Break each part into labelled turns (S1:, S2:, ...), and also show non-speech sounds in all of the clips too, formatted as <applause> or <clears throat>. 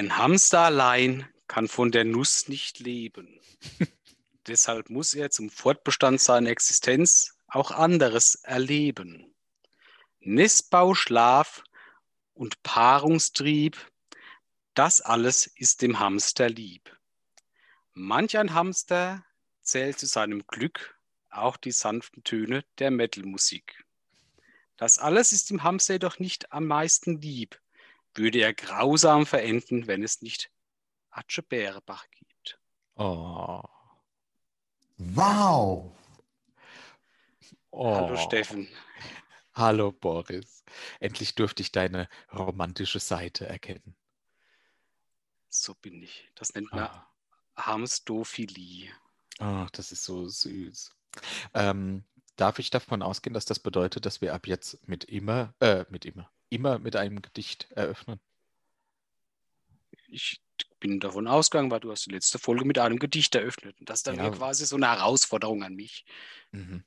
S1: Ein Hamster allein kann von der Nuss nicht leben. <laughs> Deshalb muss er zum Fortbestand seiner Existenz auch anderes erleben. Nestbau, Schlaf und Paarungstrieb, das alles ist dem Hamster lieb. Manch ein Hamster zählt zu seinem Glück auch die sanften Töne der Metalmusik. Das alles ist dem Hamster jedoch nicht am meisten lieb, würde er grausam verenden, wenn es nicht Atsche Bärebach gibt.
S2: Oh.
S3: Wow.
S2: oh.
S1: Hallo Steffen.
S2: Hallo Boris. Endlich durfte ich deine romantische Seite erkennen.
S1: So bin ich. Das nennt man
S2: Ah.
S1: Hamstophilie.
S2: Oh, das ist so süß. Ähm, darf ich davon ausgehen, dass das bedeutet, dass wir ab jetzt mit immer, äh, mit immer, immer mit einem Gedicht eröffnen?
S1: Ich bin davon ausgegangen, weil du hast die letzte Folge mit einem Gedicht eröffnet. Und das ist dann
S2: Ja.
S1: quasi so eine Herausforderung an mich.
S2: Mhm.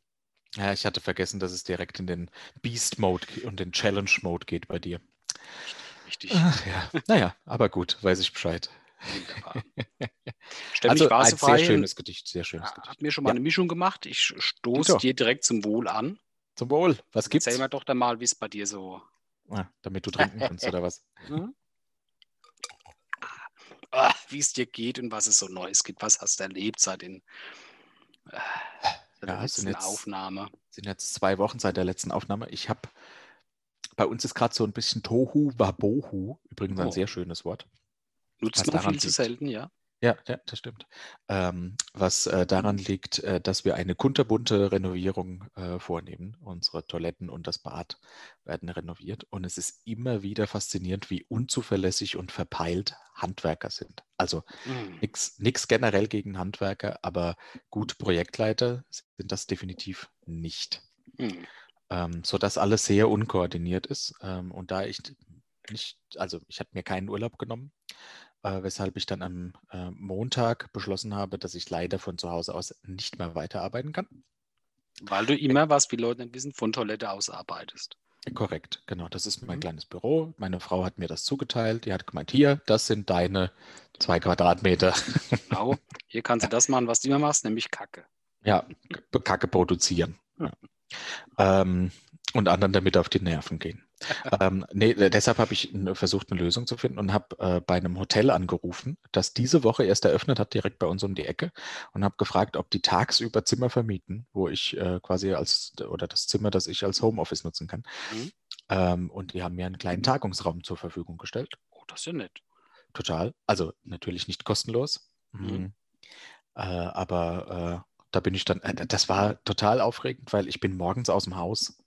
S2: Ja, ich hatte vergessen, dass es direkt in den Beast-Mode und den Challenge-Mode geht bei dir.
S1: Richtig.
S2: Ach ja, naja, aber gut, weiß ich Bescheid.
S1: Wunderbar. <laughs>
S2: Also ein sehr schönes Gedicht, sehr schönes Gedicht.
S1: mir schon mal
S2: Ja.
S1: eine Mischung gemacht. Ich stoße dir direkt zum Wohl an.
S2: Zum Wohl, was gibt's?
S1: Erzähl mir doch dann mal, wie es bei dir so.
S2: Ah, damit du <laughs> trinken kannst oder was?
S1: Hm? Ah, wie es dir geht und was es so Neues gibt. Was hast du erlebt seit den äh, seit der
S2: Ja, es sind
S1: letzten
S2: jetzt-
S1: Aufnahme?
S2: sind jetzt zwei Wochen seit der letzten Aufnahme. Ich habe, bei uns ist gerade so ein bisschen Tohu Wabohu, übrigens ein
S1: Oh.
S2: sehr schönes Wort.
S1: Nutzt
S2: was
S1: man
S2: daran
S1: viel zu
S2: liegt.
S1: selten, ja?
S2: Ja, ja, das stimmt. Ähm, was äh, daran liegt, äh, dass wir eine kunterbunte Renovierung äh, vornehmen. Unsere Toiletten und das Bad werden renoviert. Und es ist immer wieder faszinierend, wie unzuverlässig und verpeilt Handwerker sind. Also
S1: Hm.
S2: nichts generell gegen Handwerker, aber gute Projektleiter sind das definitiv nicht.
S1: Hm.
S2: ähm, sodass alles sehr unkoordiniert ist. Ähm, und da ich nicht, also ich hatte mir keinen Urlaub genommen, äh, weshalb ich dann am äh, Montag beschlossen habe, dass ich leider von zu Hause aus nicht mehr weiterarbeiten kann.
S1: Weil du immer, was die Leute nicht wissen, von Toilette aus arbeitest.
S2: Korrekt, genau. Das ist mein
S1: Mhm.
S2: kleines Büro. Meine Frau hat mir das zugeteilt. Die hat gemeint, hier, das sind deine zwei Quadratmeter.
S1: Genau. Hier <laughs> kannst du das machen, was du immer machst, nämlich Kacke.
S2: Ja, Kacke produzieren. Ja. Ähm, und anderen damit auf die Nerven gehen. Ähm, nee, äh, deshalb habe ich versucht, eine Lösung zu finden und habe äh, bei einem Hotel angerufen, das diese Woche erst eröffnet hat, direkt bei uns um die Ecke, und habe gefragt, ob die tagsüber Zimmer vermieten, wo ich äh, quasi als, oder das Zimmer, das ich als Homeoffice nutzen kann.
S1: Mhm.
S2: Ähm, und die haben mir einen kleinen Tagungsraum zur Verfügung gestellt.
S1: Oh, das ist ja nett.
S2: Total. Also natürlich nicht kostenlos.
S1: Mhm.
S2: Mhm. Äh, aber äh, da bin ich dann, äh, das war total aufregend, weil ich bin morgens aus dem Haus.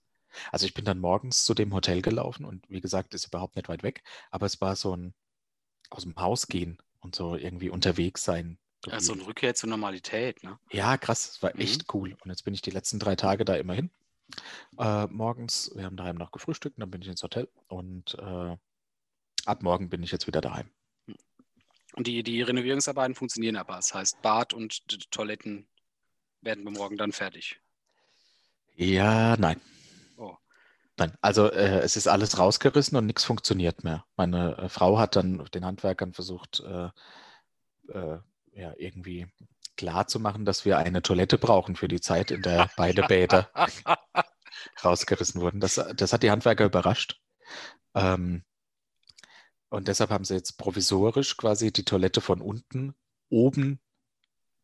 S2: Also ich bin dann morgens zu dem Hotel gelaufen und wie gesagt, ist überhaupt nicht weit weg, aber es war so ein aus dem Haus gehen und so irgendwie unterwegs sein.
S1: Also eine Rückkehr zur Normalität, ne?
S2: Ja, krass, es war
S1: Mhm.
S2: echt cool. Und jetzt bin ich die letzten drei Tage da immer hin. Äh, morgens, wir haben daheim noch gefrühstückt, und dann bin ich ins Hotel und äh, ab morgen bin ich jetzt wieder daheim.
S1: Und die, die Renovierungsarbeiten funktionieren aber. Das heißt, Bad und Toiletten werden wir morgen dann fertig.
S2: Ja, nein. Nein, also äh, es ist alles rausgerissen und nichts funktioniert mehr. Meine äh, Frau hat dann den Handwerkern versucht, äh, äh, ja, irgendwie klarzumachen, dass wir eine Toilette brauchen für die Zeit, in der beide Bäder <laughs> rausgerissen wurden. Das, das hat die Handwerker überrascht. Ähm, und deshalb haben sie jetzt provisorisch quasi die Toilette von unten oben,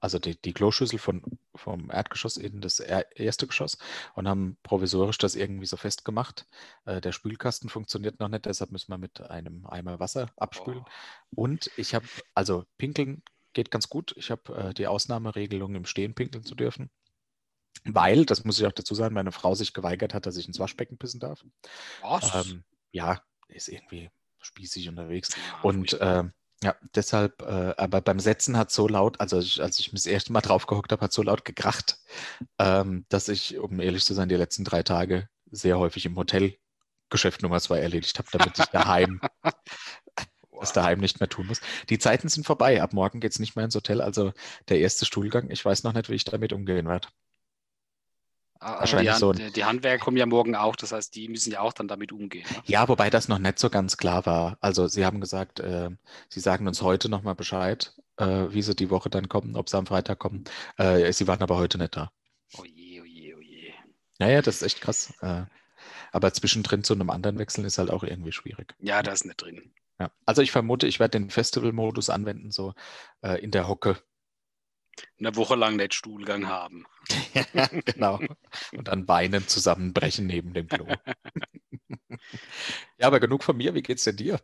S2: also die, die Kloschüssel von, vom Erdgeschoss in das er erste Geschoss und haben provisorisch das irgendwie so festgemacht. Äh, der Spülkasten funktioniert noch nicht, deshalb müssen wir mit einem Eimer Wasser abspülen. Und ich habe, also pinkeln geht ganz gut. Ich habe äh, die Ausnahmeregelung, im Stehen pinkeln zu dürfen. Weil, das muss ich auch dazu sagen, meine Frau sich geweigert hat, dass ich ins Waschbecken pissen darf.
S1: Was?
S2: Ähm, ja, ist irgendwie spießig unterwegs.
S1: Ja,
S2: Und
S1: furchtbar.
S2: Ja, deshalb, äh, aber beim Setzen hat so laut, also ich, als ich mich das erste Mal <laughs> drauf gehockt habe, hat so laut gekracht, ähm, dass ich, um ehrlich zu sein, die letzten drei Tage sehr häufig im Hotelgeschäft Nummer zwei erledigt habe, damit ich daheim <laughs> das daheim nicht mehr tun muss. Die Zeiten sind vorbei. Ab morgen geht es nicht mehr ins Hotel. Also der erste Stuhlgang, ich weiß noch nicht, wie ich damit umgehen werde.
S1: Aber die,
S2: Wahrscheinlich
S1: Hand,
S2: so
S1: die, die Handwerker kommen ja morgen auch, das heißt, die müssen ja auch dann damit umgehen. Ne?
S2: Ja, wobei das noch nicht so ganz klar war. Also Sie haben gesagt, äh, Sie sagen uns heute nochmal Bescheid, äh, wie Sie die Woche dann kommen, ob Sie am Freitag kommen. Äh, Sie waren aber heute nicht da.
S1: Oh je, oh je, oh je.
S2: Ja, ja, das ist echt krass. Äh, aber zwischendrin zu einem anderen wechseln ist halt auch irgendwie schwierig.
S1: Ja, da ist nicht drin.
S2: Ja. Also ich vermute, ich werde den Festival-Modus anwenden, so äh, in der Hocke.
S1: Eine Woche lang nicht Stuhlgang haben. <laughs>
S2: genau. Und dann weinend zusammenbrechen neben dem Klo. <laughs> ja, aber genug von mir. Wie geht's denn dir?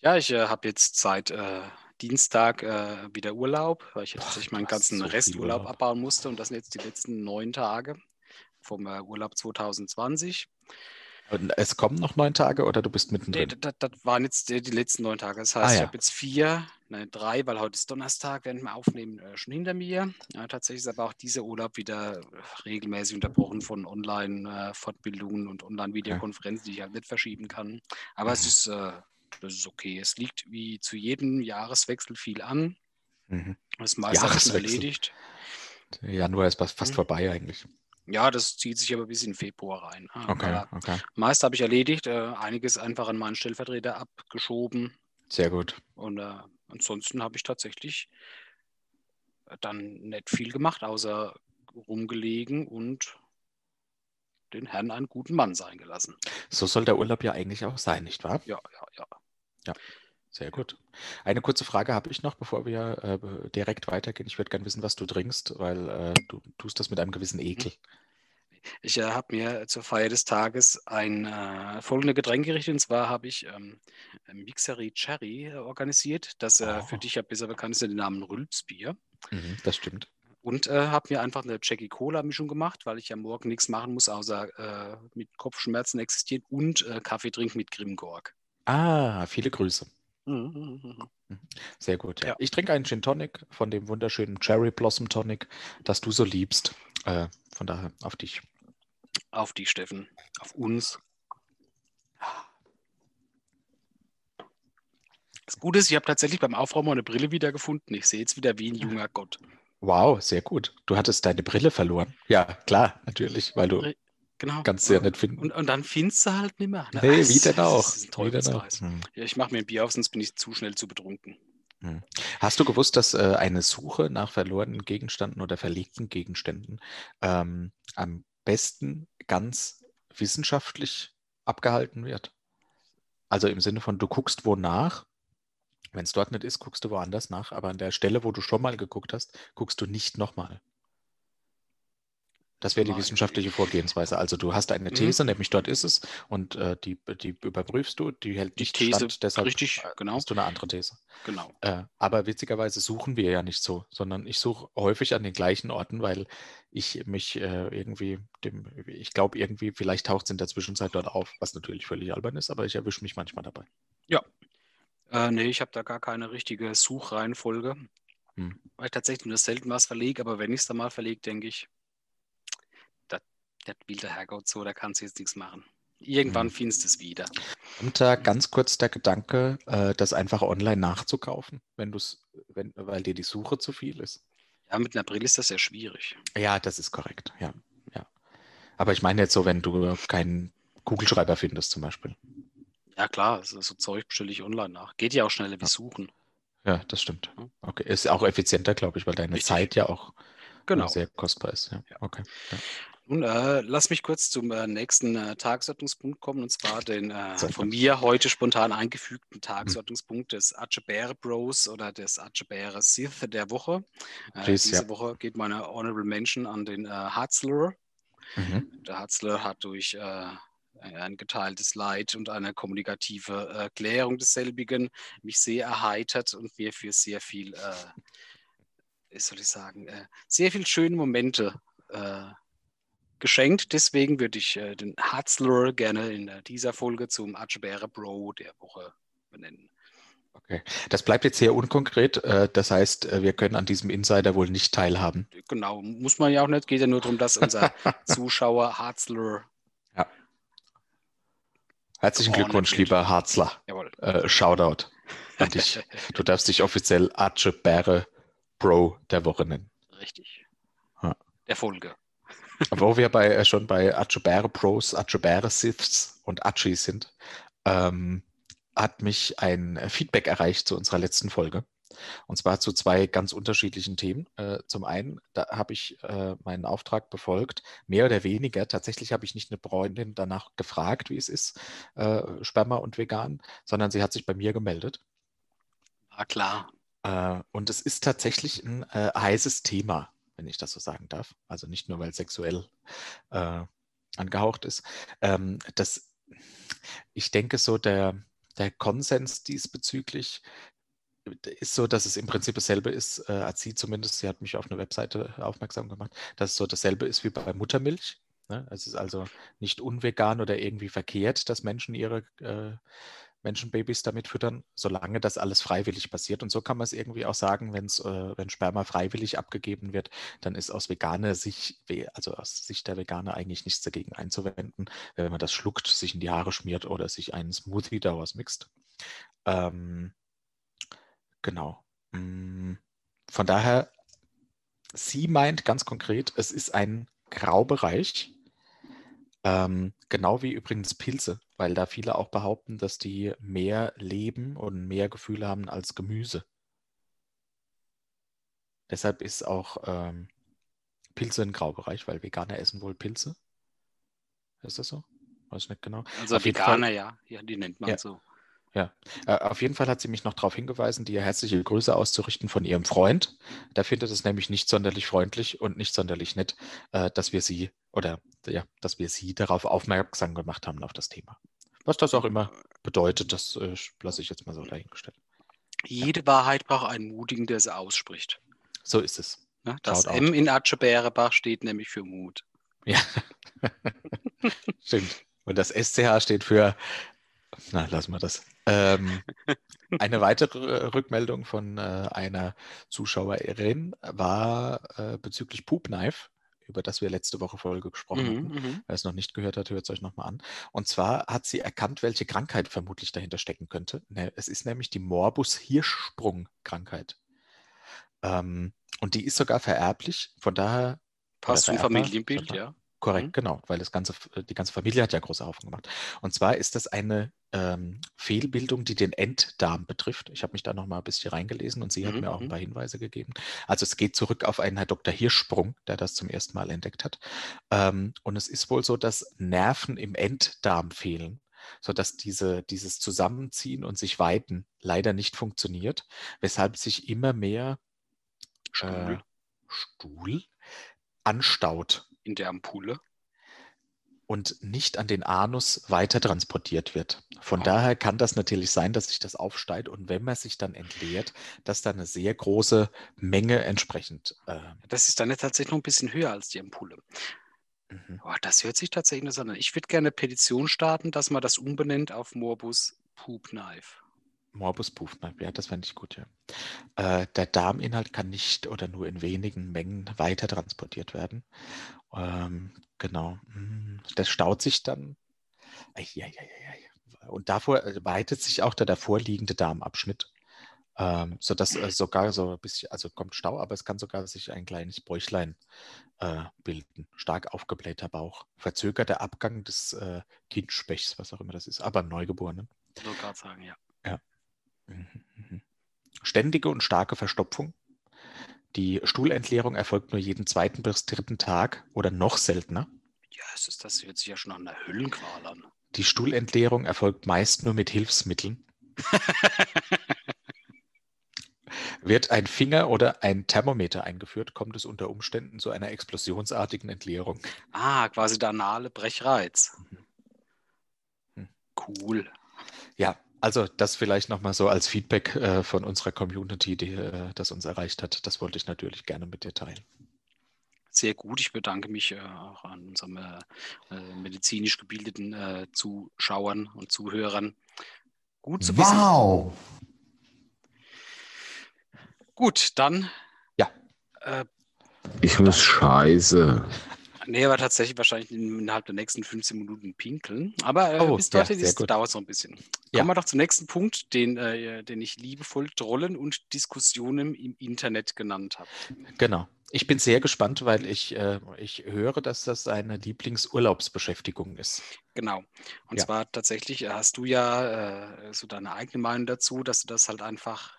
S1: Ja, ich äh, habe jetzt seit äh, Dienstag äh, wieder Urlaub, weil ich jetzt tatsächlich meinen ganzen
S2: so
S1: Resturlaub
S2: Urlaub.
S1: abbauen musste und das sind jetzt die letzten neun Tage vom äh, Urlaub 2020.
S2: Es kommen noch neun Tage oder du bist
S1: Nee,
S2: mittendrin?
S1: das, das waren jetzt die, die letzten neun Tage. Das heißt,
S2: Ah,
S1: ich
S2: ja.
S1: habe jetzt vier, nein, drei, weil heute ist Donnerstag, während wir aufnehmen, äh, schon hinter mir. Ja, tatsächlich ist aber auch dieser Urlaub wieder regelmäßig unterbrochen von Online-Fortbildungen und Online-Videokonferenzen, die ich halt nicht verschieben kann. Aber es
S2: Mhm.
S1: ist, äh, das ist okay. Es liegt wie zu jedem Jahreswechsel viel an.
S2: Mhm.
S1: Das meiste habe ich schon
S2: Jahreswechsel.
S1: erledigt.
S2: Der Januar ist fast fast
S1: Mhm.
S2: vorbei eigentlich.
S1: Ja, das zieht sich aber bis in Februar rein. Ah,
S2: Okay, okay.
S1: meist habe ich erledigt, äh, einiges einfach an meinen Stellvertreter abgeschoben.
S2: Sehr gut.
S1: Und äh, ansonsten habe ich tatsächlich dann nicht viel gemacht, außer rumgelegen und den Herrn einen guten Mann sein gelassen.
S2: So soll der Urlaub ja eigentlich auch sein, nicht wahr?
S1: Ja, ja, ja.
S2: Sehr gut. Eine kurze Frage habe ich noch, bevor wir äh, direkt weitergehen. Ich würde gerne wissen, was du trinkst, weil äh, du tust das mit einem gewissen Ekel.
S1: Ich äh, habe mir zur Feier des Tages ein äh, folgende Getränk gerichtet. Und zwar habe ich ähm, Mixery Cherry organisiert, das
S2: Oh.
S1: für dich ja besser bekannt ist, den Namen Rülpsbier.
S2: Mhm, das stimmt.
S1: Und äh, habe mir einfach eine Jackie Cola-Mischung gemacht, weil ich ja morgen nichts machen muss, außer äh, mit Kopfschmerzen existieren und Kaffee trinken mit Grimgorg.
S2: Ah, viele Grüße.
S1: Mhm.
S2: Sehr gut. Ja. Ich trinke einen Gin Tonic von dem wunderschönen Cherry Blossom Tonic, das du so liebst. Äh, von daher auf dich.
S1: Auf die Steffen, auf uns. Das Gute ist, ich habe tatsächlich beim Aufräumen eine Brille wiedergefunden. Ich sehe jetzt wieder wie ein junger Gott.
S2: Wow, sehr gut. Du hattest deine Brille verloren. Ja, klar, natürlich, weil du
S1: Genau.
S2: kannst sie ja nicht finden.
S1: Und, und dann findest du halt nicht mehr. ne?
S2: nee, wie denn auch?
S1: Das ist ein
S2: Wie denn auch?
S1: Teufelskreis.
S2: Hm.
S1: Ja, ich mache mir ein Bier auf, sonst bin ich zu schnell zu betrunken.
S2: Hast du gewusst, dass äh, eine Suche nach verlorenen Gegenständen oder verlegten Gegenständen ähm, am besten ganz wissenschaftlich abgehalten wird? Also im Sinne von, du guckst wo nach. Wenn es dort nicht ist, guckst du woanders nach. Aber an der Stelle, wo du schon mal geguckt hast, guckst du nicht nochmal. Das wäre die wissenschaftliche Vorgehensweise. Also du hast eine
S1: Mhm.
S2: These, nämlich dort ist es, und äh, die, die überprüfst du, die hält
S1: Die
S2: nicht
S1: These,
S2: stand, deshalb
S1: richtig,
S2: äh,
S1: genau.
S2: hast du eine andere These.
S1: Genau.
S2: Äh, aber witzigerweise suchen wir ja nicht so, sondern ich suche häufig an den gleichen Orten, weil ich mich äh, irgendwie dem, ich glaube irgendwie, vielleicht taucht es in der Zwischenzeit dort auf, was natürlich völlig albern ist, aber ich erwische mich manchmal dabei.
S1: Äh, nee, ich habe da gar keine richtige Suchreihenfolge.
S2: Hm.
S1: Weil ich tatsächlich nur selten was verlege, aber wenn ich es dann mal verlege, denke ich, das will der Herrgott so, da kannst du jetzt nichts machen. Irgendwann
S2: Hm.
S1: findest du es wieder.
S2: Und da ganz kurz der Gedanke, äh, das einfach online nachzukaufen, wenn du es, wenn, weil dir die Suche zu viel ist.
S1: Ja, mit einer Brille ist das ja schwierig.
S2: Ja, das ist korrekt, ja, ja. Aber ich meine jetzt so, wenn du keinen Kugelschreiber findest zum Beispiel.
S1: Ja, klar, so, Zeug bestelle ich online nach. Geht ja auch schneller wie
S2: Ja.
S1: suchen.
S2: Ja, das stimmt. Okay, ist auch effizienter, glaube ich, weil deine
S1: Richtig.
S2: Zeit ja auch
S1: Genau.
S2: sehr kostbar ist. Ja,
S1: Ja.
S2: okay. Ja.
S1: Nun, äh, lass mich kurz zum äh, nächsten äh, Tagesordnungspunkt kommen, und zwar den äh, von mir heute spontan eingefügten Tagesordnungspunkt des Atschebäre Bros oder des Atschebäre Sith der Woche. Äh,
S2: Please,
S1: diese
S2: ja.
S1: Woche geht meine Honorable Mention an den äh, Hatzler.
S2: Mhm.
S1: Der Hatzler hat durch äh, ein geteiltes Leid und eine kommunikative äh, Klärung desselbigen mich sehr erheitert und mir für sehr viel, wie soll ich sagen, sehr viel schöne Momente äh, geschenkt. Deswegen würde ich äh, den Hatzler gerne in äh, dieser Folge zum Atschebäre Bro der Woche benennen.
S2: Okay. Das bleibt jetzt sehr unkonkret. äh, Das heißt, äh, wir können an diesem Insider wohl nicht teilhaben.
S1: Genau, muss man ja auch nicht. Geht ja nur darum, dass unser <laughs> Zuschauer Hatzler,
S2: Herzlichen
S1: Geordnet
S2: Glückwunsch,
S1: wird.
S2: lieber Harzler.
S1: jawohl.
S2: Äh, Shoutout an dich. <laughs> Du darfst dich offiziell Arche Bäre Bro der Woche nennen.
S1: Richtig.
S2: Ja.
S1: Der Folge.
S2: Wo wir bei, äh, schon bei Achubere Pros, Achubere Siths und Achi sind, ähm, hat mich ein Feedback erreicht zu unserer letzten Folge. Und zwar zu zwei ganz unterschiedlichen Themen. Äh, zum einen, da habe ich äh, meinen Auftrag befolgt, mehr oder weniger. Tatsächlich habe ich nicht eine Freundin danach gefragt, wie es ist, äh, Sperma und vegan, sondern sie hat sich bei mir gemeldet.
S1: War klar.
S2: Äh, und es ist tatsächlich ein äh, heißes Thema, wenn ich das so sagen darf. Also nicht nur, weil sexuell äh, angehaucht ist. Ähm, das, ich denke so, der, der Konsens diesbezüglich ist so, dass es im Prinzip dasselbe ist, äh, als sie zumindest, sie hat mich auf eine Webseite aufmerksam gemacht, dass es so dasselbe ist wie bei Muttermilch. Ne? Es ist also nicht unvegan oder irgendwie verkehrt, dass Menschen ihre äh, Menschenbabys damit füttern, solange das alles freiwillig passiert. Und so kann man es irgendwie auch sagen, wenn's, äh, wenn Sperma freiwillig abgegeben wird, dann ist aus veganer Sicht, also aus Sicht der Veganer eigentlich nichts dagegen einzuwenden, wenn man das schluckt, sich in die Haare schmiert oder sich einen Smoothie daraus mixt. Ähm, Genau. Mm, von daher, sie meint ganz konkret, es ist ein Graubereich, ähm, genau wie übrigens Pilze, weil da viele auch behaupten, dass die mehr leben und mehr Gefühle haben als Gemüse. Deshalb ist auch ähm, Pilze ein Graubereich, weil Veganer essen wohl Pilze. Ist das so? Weiß ich nicht genau.
S1: Also Auf Veganer, ja. ja, die nennt man ja. so.
S2: Ja, äh, auf jeden Fall hat sie mich noch darauf hingewiesen, dir herzliche Grüße auszurichten von ihrem Freund. Der findet es nämlich nicht sonderlich freundlich und nicht sonderlich nett, äh, dass wir sie oder ja, dass wir sie darauf aufmerksam gemacht haben auf das Thema. Was das auch immer bedeutet, das äh, lasse ich jetzt mal so dahingestellt.
S1: Jede ja. Wahrheit braucht einen Mutigen, der sie ausspricht.
S2: So ist es.
S1: Ja, das Shout M out. in Atschebärebach steht nämlich für Mut.
S2: Ja, <laughs> stimmt. Und das SCH steht für na, lassen wir das. Ähm, <laughs> eine weitere Rückmeldung von äh, einer Zuschauerin war äh, bezüglich Poop Knife, über das wir letzte Woche Folge gesprochen mhm, hatten. Mhm. Wer es noch nicht gehört hat, hört es euch nochmal an. Und zwar hat sie erkannt, welche Krankheit vermutlich dahinter stecken könnte. Ne, es ist nämlich die Morbus-Hirschsprung-Krankheit. Ähm, und die ist sogar vererblich, von daher.
S1: Passt zum Familienbild, ja.
S2: Korrekt, mhm. genau, weil das ganze, die ganze Familie hat ja große Haufen gemacht. Und zwar ist das eine ähm, Fehlbildung, die den Enddarm betrifft. Ich habe mich da noch mal ein bisschen reingelesen und sie hat mhm. mir auch ein mhm. paar Hinweise gegeben. Also es geht zurück auf einen Herr Dr. Hirschsprung, der das zum ersten Mal entdeckt hat. Ähm, und es ist wohl so, dass Nerven im Enddarm fehlen sodass diese, dieses Zusammenziehen und sich weiten leider nicht funktioniert, weshalb sich immer mehr
S1: Stuhl,
S2: äh, Stuhl anstaut
S1: in der Ampulle
S2: und nicht an den Anus weiter transportiert wird. Von oh. daher kann das natürlich sein, dass sich das aufsteigt und wenn man sich dann entleert, dass da eine sehr große Menge entsprechend.
S1: Äh, das ist dann tatsächlich noch ein bisschen höher als die Ampulle. Mhm. Oh, das hört sich tatsächlich interessant an. Ich würde gerne eine Petition starten, dass man das umbenennt auf Morbus Poop Knife.
S2: Morbus Knife, ja, das fände ich gut, ja. Äh, der Darminhalt kann nicht oder nur in wenigen Mengen weiter transportiert werden. Ähm, genau. Hm, das staut sich dann. Und davor äh, weitet sich auch der davor liegende Darmabschnitt, ähm, sodass äh, sogar so ein bisschen, also kommt Stau, aber es kann sogar sich ein kleines Bäuchlein äh, bilden. Stark aufgeblähter Bauch. Verzögerter Abgang des äh, Kindspechts, was auch immer das ist, aber Neugeborenen.
S1: So gerade sagen, ja.
S2: Ständige und starke Verstopfung die Stuhlentleerung erfolgt nur jeden zweiten bis dritten Tag oder noch seltener.
S1: Ja, das, ist, das hört sich ja schon an einer Höllenqual an.
S2: Die Stuhlentleerung erfolgt meist nur mit Hilfsmitteln. <laughs> Wird ein Finger oder ein Thermometer eingeführt, kommt es unter Umständen zu einer explosionsartigen Entleerung.
S1: Ah, quasi der anale Brechreiz. Mhm. Hm. Cool.
S2: Ja, also das vielleicht nochmal so als Feedback äh, von unserer Community, die äh, das uns erreicht hat. Das wollte ich natürlich gerne mit dir teilen.
S1: Sehr gut. Ich bedanke mich äh, auch an unseren äh, äh, medizinisch gebildeten äh, Zuschauern und Zuhörern. Gut zu wissen. Wow! Gut, dann.
S2: Ja.
S3: ich muss scheiße.
S1: Nee, aber tatsächlich wahrscheinlich innerhalb der nächsten 15 Minuten pinkeln. Aber äh,
S2: Oh,
S1: bis
S2: ja,
S1: dorthin
S2: gut.
S1: dauert es noch ein bisschen.
S2: Ja.
S1: Kommen wir doch zum nächsten Punkt, den, äh, den ich liebevoll Trollen und Diskussionen im Internet genannt habe.
S2: Genau. Ich bin sehr gespannt, weil ich, äh, ich höre, dass das seine Lieblingsurlaubsbeschäftigung ist.
S1: Genau. Und
S2: Ja.
S1: zwar tatsächlich äh, hast du ja äh, so deine eigene Meinung dazu, dass du das halt einfach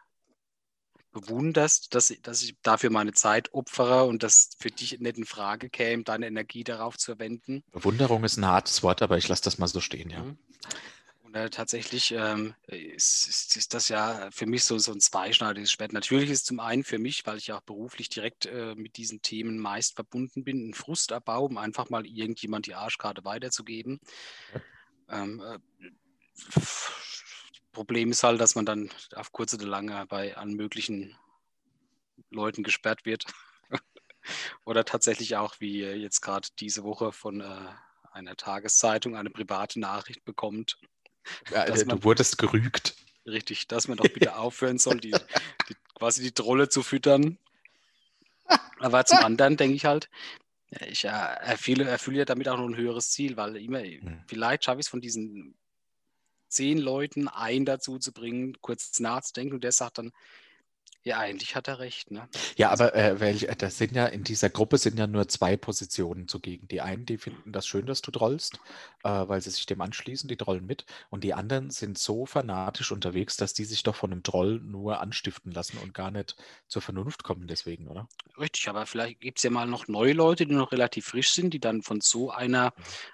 S1: bewunderst, dass, dass ich dafür meine Zeit opfere und das für dich nicht in Frage käme, deine Energie darauf zu verwenden.
S2: Bewunderung ist ein hartes Wort, aber ich lasse das mal so stehen, ja.
S1: Mhm. Und äh, tatsächlich ähm, ist, ist, ist das ja für mich so, so ein zweischneidiges Schwert. Natürlich ist es zum einen für mich, weil ich auch beruflich direkt äh, mit diesen Themen meist verbunden bin, ein Frustabbau, um einfach mal irgendjemand die Arschkarte weiterzugeben. Ähm, äh, Problem ist halt, dass man dann auf kurze oder lange bei allen möglichen Leuten gesperrt wird. <laughs> oder tatsächlich auch, wie jetzt gerade diese Woche von äh, einer Tageszeitung eine private Nachricht bekommt,
S2: Ja,
S1: Dass
S2: äh,
S1: man-
S2: du wurdest gerügt.
S1: Richtig, dass man doch bitte aufhören soll, die, die, quasi die Trolle zu füttern. Aber zum anderen denke ich halt, ich äh, erfülle, erfülle ja damit auch noch ein höheres Ziel, weil immer,
S2: Mhm.
S1: vielleicht schaffe ich es von diesen zehn Leuten einen dazu zu bringen, kurz nachzudenken und der sagt dann, ja, eigentlich hat er recht, ne?
S2: Ja, aber äh, welch, äh, das sind ja in dieser Gruppe sind ja nur zwei Positionen zugegen. Die einen, die finden das schön, dass du trollst, äh, weil sie sich dem anschließen, die trollen mit. Und die anderen sind so fanatisch unterwegs, dass die sich doch von einem Troll nur anstiften lassen und gar nicht zur Vernunft kommen deswegen, oder?
S1: Richtig, aber vielleicht gibt es ja mal noch neue Leute, die noch relativ frisch sind, die dann von so einer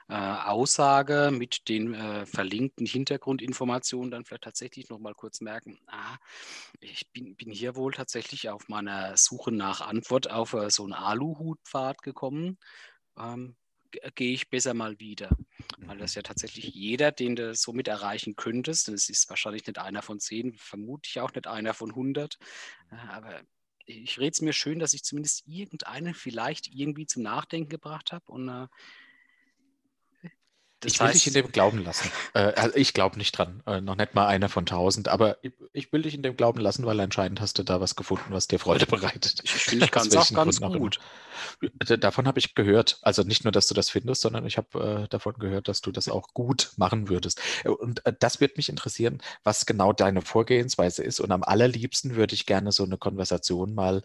S1: äh, Aussage mit den äh, verlinkten Hintergrundinformationen dann vielleicht tatsächlich noch mal kurz merken, ah, ich bin, bin hier wohl tatsächlich auf meiner Suche nach Antwort auf äh, so einen Aluhutpfad gekommen. Ähm, ge- Gehe ich besser mal wieder. Weil das ja tatsächlich jeder, den du somit erreichen könntest, es ist wahrscheinlich nicht einer von zehn, vermutlich auch nicht einer von 100, äh, aber ich rede es mir schön, dass ich zumindest irgendeinen vielleicht irgendwie zum Nachdenken gebracht habe. Und äh, das
S2: ich will dich in
S1: heißt,
S2: dem glauben lassen. Äh, also ich glaube nicht dran. Äh, noch nicht mal einer von tausend, aber ich, ich will dich in dem glauben lassen, weil anscheinend hast du da was gefunden, was dir Freude bereitet.
S1: ich finde, ich kann es auch ganz gut.
S2: Davon habe ich gehört. Also nicht nur, dass du das findest, sondern ich habe äh, davon gehört, dass du das auch gut machen würdest. Und äh, das wird mich interessieren, was genau deine Vorgehensweise ist. Und am allerliebsten würde ich gerne so eine Konversation mal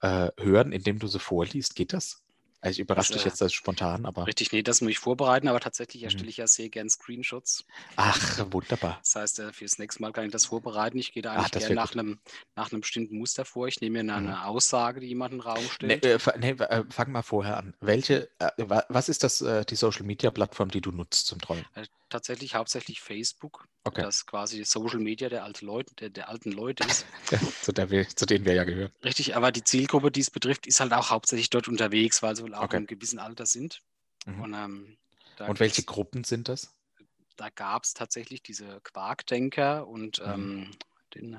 S2: äh, hören, indem du sie vorliest. Geht das? Also ich überrasche dich
S1: äh,
S2: jetzt das spontan, aber
S1: Richtig, nee, das muss ich vorbereiten, aber tatsächlich
S2: Mhm.
S1: erstelle ich ja sehr gern Screenshots.
S2: ach, wunderbar.
S1: Das heißt, äh, fürs nächste Mal kann ich das vorbereiten. Ich gehe da
S2: Ah,
S1: eigentlich
S2: das
S1: gerne nach einem, nach einem bestimmten Muster vor. Ich nehme mir eine,
S2: Mhm.
S1: eine Aussage, die jemand in den Raum
S2: Ne,
S1: stellt.
S2: nee, äh, fang mal vorher an. Welche, wa- was ist das, die Social Media Plattform, die du nutzt zum Trollen?
S1: Tatsächlich hauptsächlich Facebook,
S2: Okay,
S1: das quasi Social Media der, alte Leute, der, der alten Leute ist. <laughs>
S2: ja, zu, der zu denen wir ja gehören.
S1: Richtig, aber die Zielgruppe, die es betrifft, ist halt auch hauptsächlich dort unterwegs, weil sie wohl auch
S2: Okay.
S1: in einem gewissen Alter sind.
S2: Mhm.
S1: Und, ähm,
S2: Und welche Gruppen sind das?
S1: da gab es tatsächlich diese Quarkdenker und
S2: Mhm.
S1: ähm, den äh,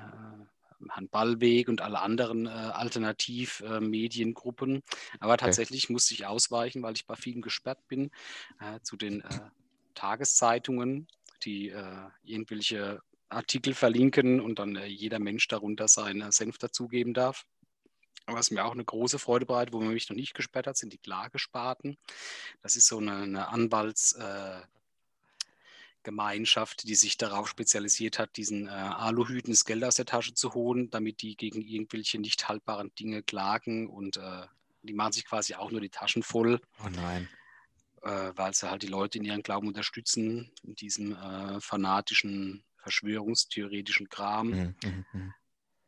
S1: Herrn Ballweg und alle anderen äh, Alternativ-Mediengruppen. Aber tatsächlich musste ich ausweichen, weil ich bei vielen gesperrt bin, äh, zu den äh, Tageszeitungen, die äh, irgendwelche Artikel verlinken und dann äh, jeder Mensch darunter seinen Senf dazugeben darf. Was mir auch eine große Freude bereitet, wo man mich noch nicht gesperrt hat, sind die Klagesparten. Das ist so eine, eine Anwalts, äh, Gemeinschaft, die sich darauf spezialisiert hat, diesen äh, Aluhüten das Geld aus der Tasche zu holen, damit die gegen irgendwelche nicht haltbaren Dinge klagen und äh, die machen sich quasi auch nur die Taschen voll,
S2: Oh nein.
S1: Äh, weil sie halt die Leute in ihren Glauben unterstützen, in diesem äh, fanatischen, verschwörungstheoretischen Kram.
S2: Mhm, mhm, mhm.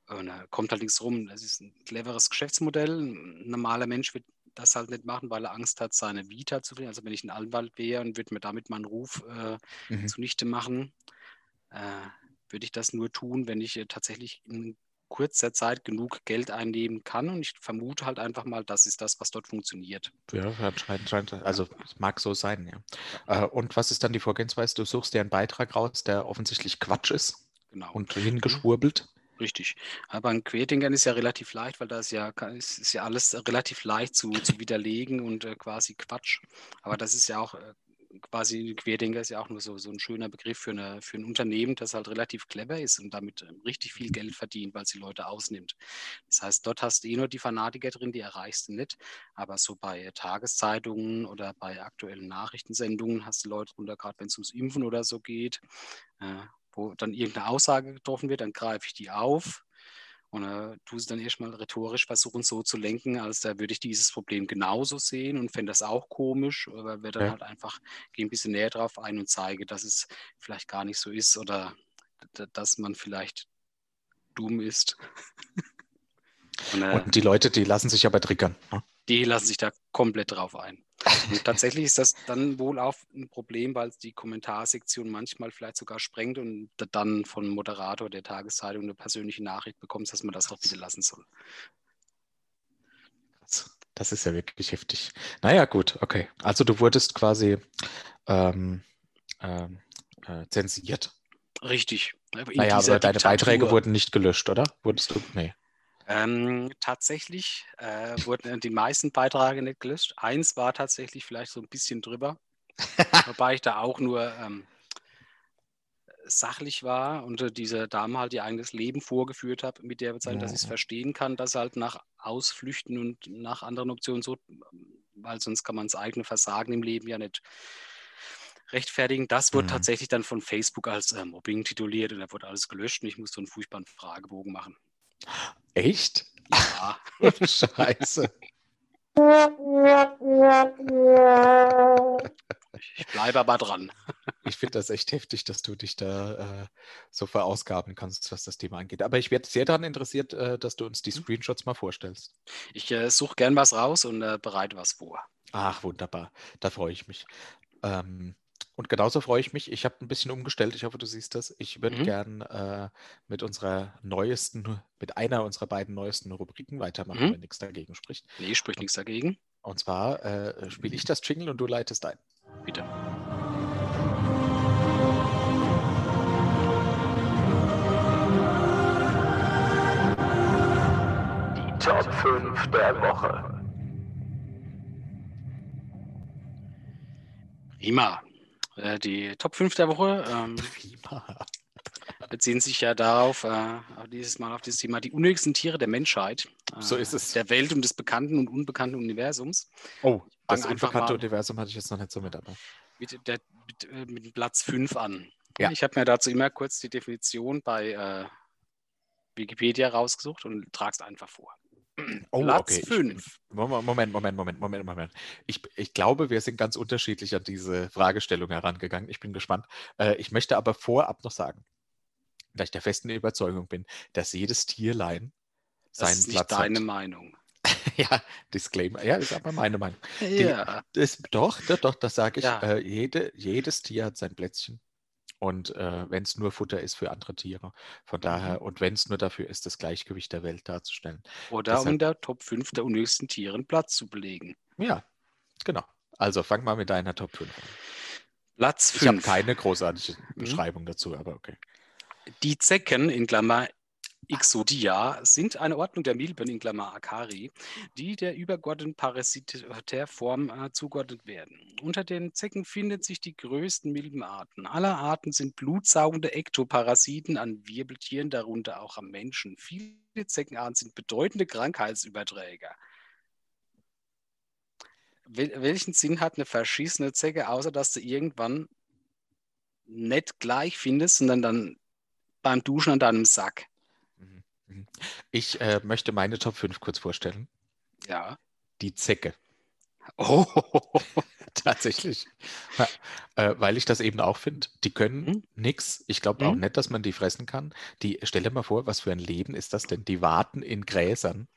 S1: Und, äh, kommt halt nichts rum. Das ist ein cleveres Geschäftsmodell. Ein normaler Mensch wird das halt nicht machen, weil er Angst hat, seine Vita zu verlieren. Also wenn ich ein Anwalt wäre und würde mir damit meinen Ruf äh,
S2: Mhm.
S1: zunichte machen, äh, würde ich das nur tun, wenn ich äh, tatsächlich in kurzer Zeit genug Geld einnehmen kann. Und ich vermute halt einfach mal, das ist das, was dort funktioniert.
S2: Ja, anscheinend, scheint, also es mag so sein, ja. Äh, und was ist dann die Vorgehensweise? Du suchst dir einen Beitrag raus, der offensichtlich Quatsch ist
S1: Genau.
S2: und hingeschwurbelt.
S1: Richtig. Aber an Querdenkern ist ja relativ leicht, weil da ist ja, ist ja alles relativ leicht zu, zu widerlegen und äh, quasi Quatsch. Aber das ist ja auch äh, quasi Querdenker ist ja auch nur so, so ein schöner Begriff für, eine, für ein Unternehmen, das halt relativ clever ist und damit ähm, richtig viel Geld verdient, weil sie Leute ausnimmt. Das heißt, dort hast du eh nur die Fanatiker drin, die erreichst du nicht. Aber so bei Tageszeitungen oder bei aktuellen Nachrichtensendungen hast du Leute drunter, gerade wenn es ums Impfen oder so geht, äh, wo dann irgendeine Aussage getroffen wird, dann greife ich die auf und äh, tue sie dann erstmal rhetorisch versuchen, so zu lenken, als da würde ich dieses Problem genauso sehen und fände das auch komisch, aber werde dann ja. halt einfach, gehe ein bisschen näher drauf ein und zeige, dass es vielleicht gar nicht so ist oder dass man vielleicht dumm ist. <laughs>
S2: und, äh, und, die Leute, die lassen sich aber triggern. Ne?
S1: Die lassen sich da komplett drauf ein. Und tatsächlich ist das dann wohl auch ein Problem, weil die Kommentarsektion manchmal vielleicht sogar sprengt und dann von Moderator der Tageszeitung eine persönliche Nachricht bekommst, dass man das doch bitte lassen soll.
S2: Das ist ja wirklich heftig. Naja, gut, okay. Also du wurdest quasi ähm, ähm, äh, zensiert.
S1: Richtig.
S2: naja, aber deine Beiträge wurden nicht gelöscht, oder? Wurdest du? Nee.
S1: Ähm, tatsächlich äh, wurden die meisten Beiträge nicht gelöscht. Eins war tatsächlich vielleicht so ein bisschen drüber, <laughs> wobei ich da auch nur ähm, sachlich war und äh, diese Dame halt ihr eigenes Leben vorgeführt habe, mit der Bezeichnung, ja. dass ich es verstehen kann, dass halt nach Ausflüchten und nach anderen Optionen so, weil sonst kann man das eigene Versagen im Leben ja nicht rechtfertigen. Das wurde mhm. tatsächlich dann von Facebook als äh, Mobbing tituliert und da wurde alles gelöscht und ich musste einen furchtbaren Fragebogen machen.
S2: Echt?
S1: Ja. <laughs>
S2: Scheiße.
S1: Ich bleibe aber dran.
S2: Ich finde das echt heftig, dass du dich da äh, so verausgaben kannst, was das Thema angeht. Aber ich werde sehr daran interessiert, äh, dass du uns die mhm. Screenshots mal vorstellst.
S1: Ich äh, suche gern was raus und äh, bereite was vor.
S2: Ach, wunderbar. Da freue ich mich. Ähm, und genauso freue ich mich. Ich habe ein bisschen umgestellt. Ich hoffe, du siehst das. Ich würde mhm. gern äh, mit unserer neuesten, mit einer unserer beiden neuesten Rubriken weitermachen, mhm. wenn nichts dagegen spricht.
S1: Nee, spricht nichts dagegen.
S2: Und zwar äh, spiele ich das Jingle und du leitest ein.
S1: Bitte.
S3: Die Top 5 der Woche.
S1: Prima. Äh, die Top 5 der Woche ähm, <laughs> beziehen sich ja darauf, äh, dieses Mal auf das Thema die unnötigsten Tiere der Menschheit.
S2: Äh, so ist es.
S1: Der Welt und des bekannten und unbekannten Universums.
S2: Oh, das unbekannte Universum hatte ich jetzt noch nicht so mit dabei.
S1: Mit, der, mit, äh, mit Platz 5 an. Ja. Ich habe mir dazu immer kurz die Definition bei äh, Wikipedia rausgesucht und trage es einfach vor.
S2: Oh, Platz 5. Moment, Moment, Moment, Moment, Moment. Ich, ich glaube, wir sind ganz unterschiedlich an diese Fragestellung herangegangen. Ich bin gespannt. Äh, ich möchte aber vorab noch sagen, da ich der festen Überzeugung bin, dass jedes Tierlein
S1: seinen das ist Platz nicht deine hat. Meinung. <laughs>
S2: ja, Disclaimer. Ja, ist aber meine Meinung.
S1: ja.
S2: Die, das, doch, doch, doch, das sage ich. Ja. Äh, jede, jedes Tier hat sein Plätzchen. Und äh, wenn es nur Futter ist für andere Tiere. Von daher, mhm. und wenn es nur dafür ist, das Gleichgewicht der Welt darzustellen.
S1: Oder Deshalb, um der Top 5 der unnötigsten Tieren Platz zu belegen.
S2: Ja, genau. Also fang mal mit deiner Top 5 an.
S1: Platz 5.
S2: Ich habe keine großartige mhm. Beschreibung mhm. dazu, aber okay.
S1: Die Zecken in Klammer Ixodia sind eine Ordnung der Milben in Klammer Akari, die der übergeordneten Parasitärform äh, zugeordnet werden. Unter den Zecken finden sich die größten Milbenarten. Alle Arten sind blutsaugende Ektoparasiten an Wirbeltieren, darunter auch am Menschen. Viele Zeckenarten sind bedeutende Krankheitsüberträger. Wel welchen Sinn hat eine verschissene Zecke, außer dass du irgendwann nicht gleich findest, sondern dann beim Duschen an deinem Sack?
S2: Ich äh, möchte meine Top 5 kurz vorstellen.
S1: Ja.
S2: Die Zecke.
S1: Oh. <laughs>
S2: Tatsächlich. Ja, äh, weil ich das eben auch finde. Die können mhm. nichts. Ich glaube mhm. auch nicht, dass man die fressen kann. Die, stell dir mal vor, was für ein Leben ist das denn? Die warten in Gräsern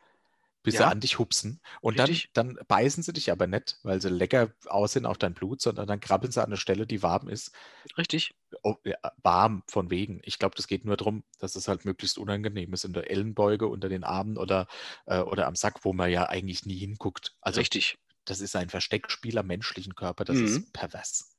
S2: bis ja. sie an dich hupsen. Und dann, dann beißen sie dich aber nicht, weil sie lecker aussehen auf dein Blut, sondern dann krabbeln sie an eine Stelle, die warm ist.
S1: Richtig.
S2: Oh, ja, warm von wegen. Ich glaube, das geht nur darum, dass es halt möglichst unangenehm ist in der Ellenbeuge, unter den Armen oder, äh, oder am Sack, wo man ja eigentlich nie hinguckt. Also,
S1: Richtig.
S2: Das ist ein Versteckspiel am menschlichen Körper, das mhm. ist pervers.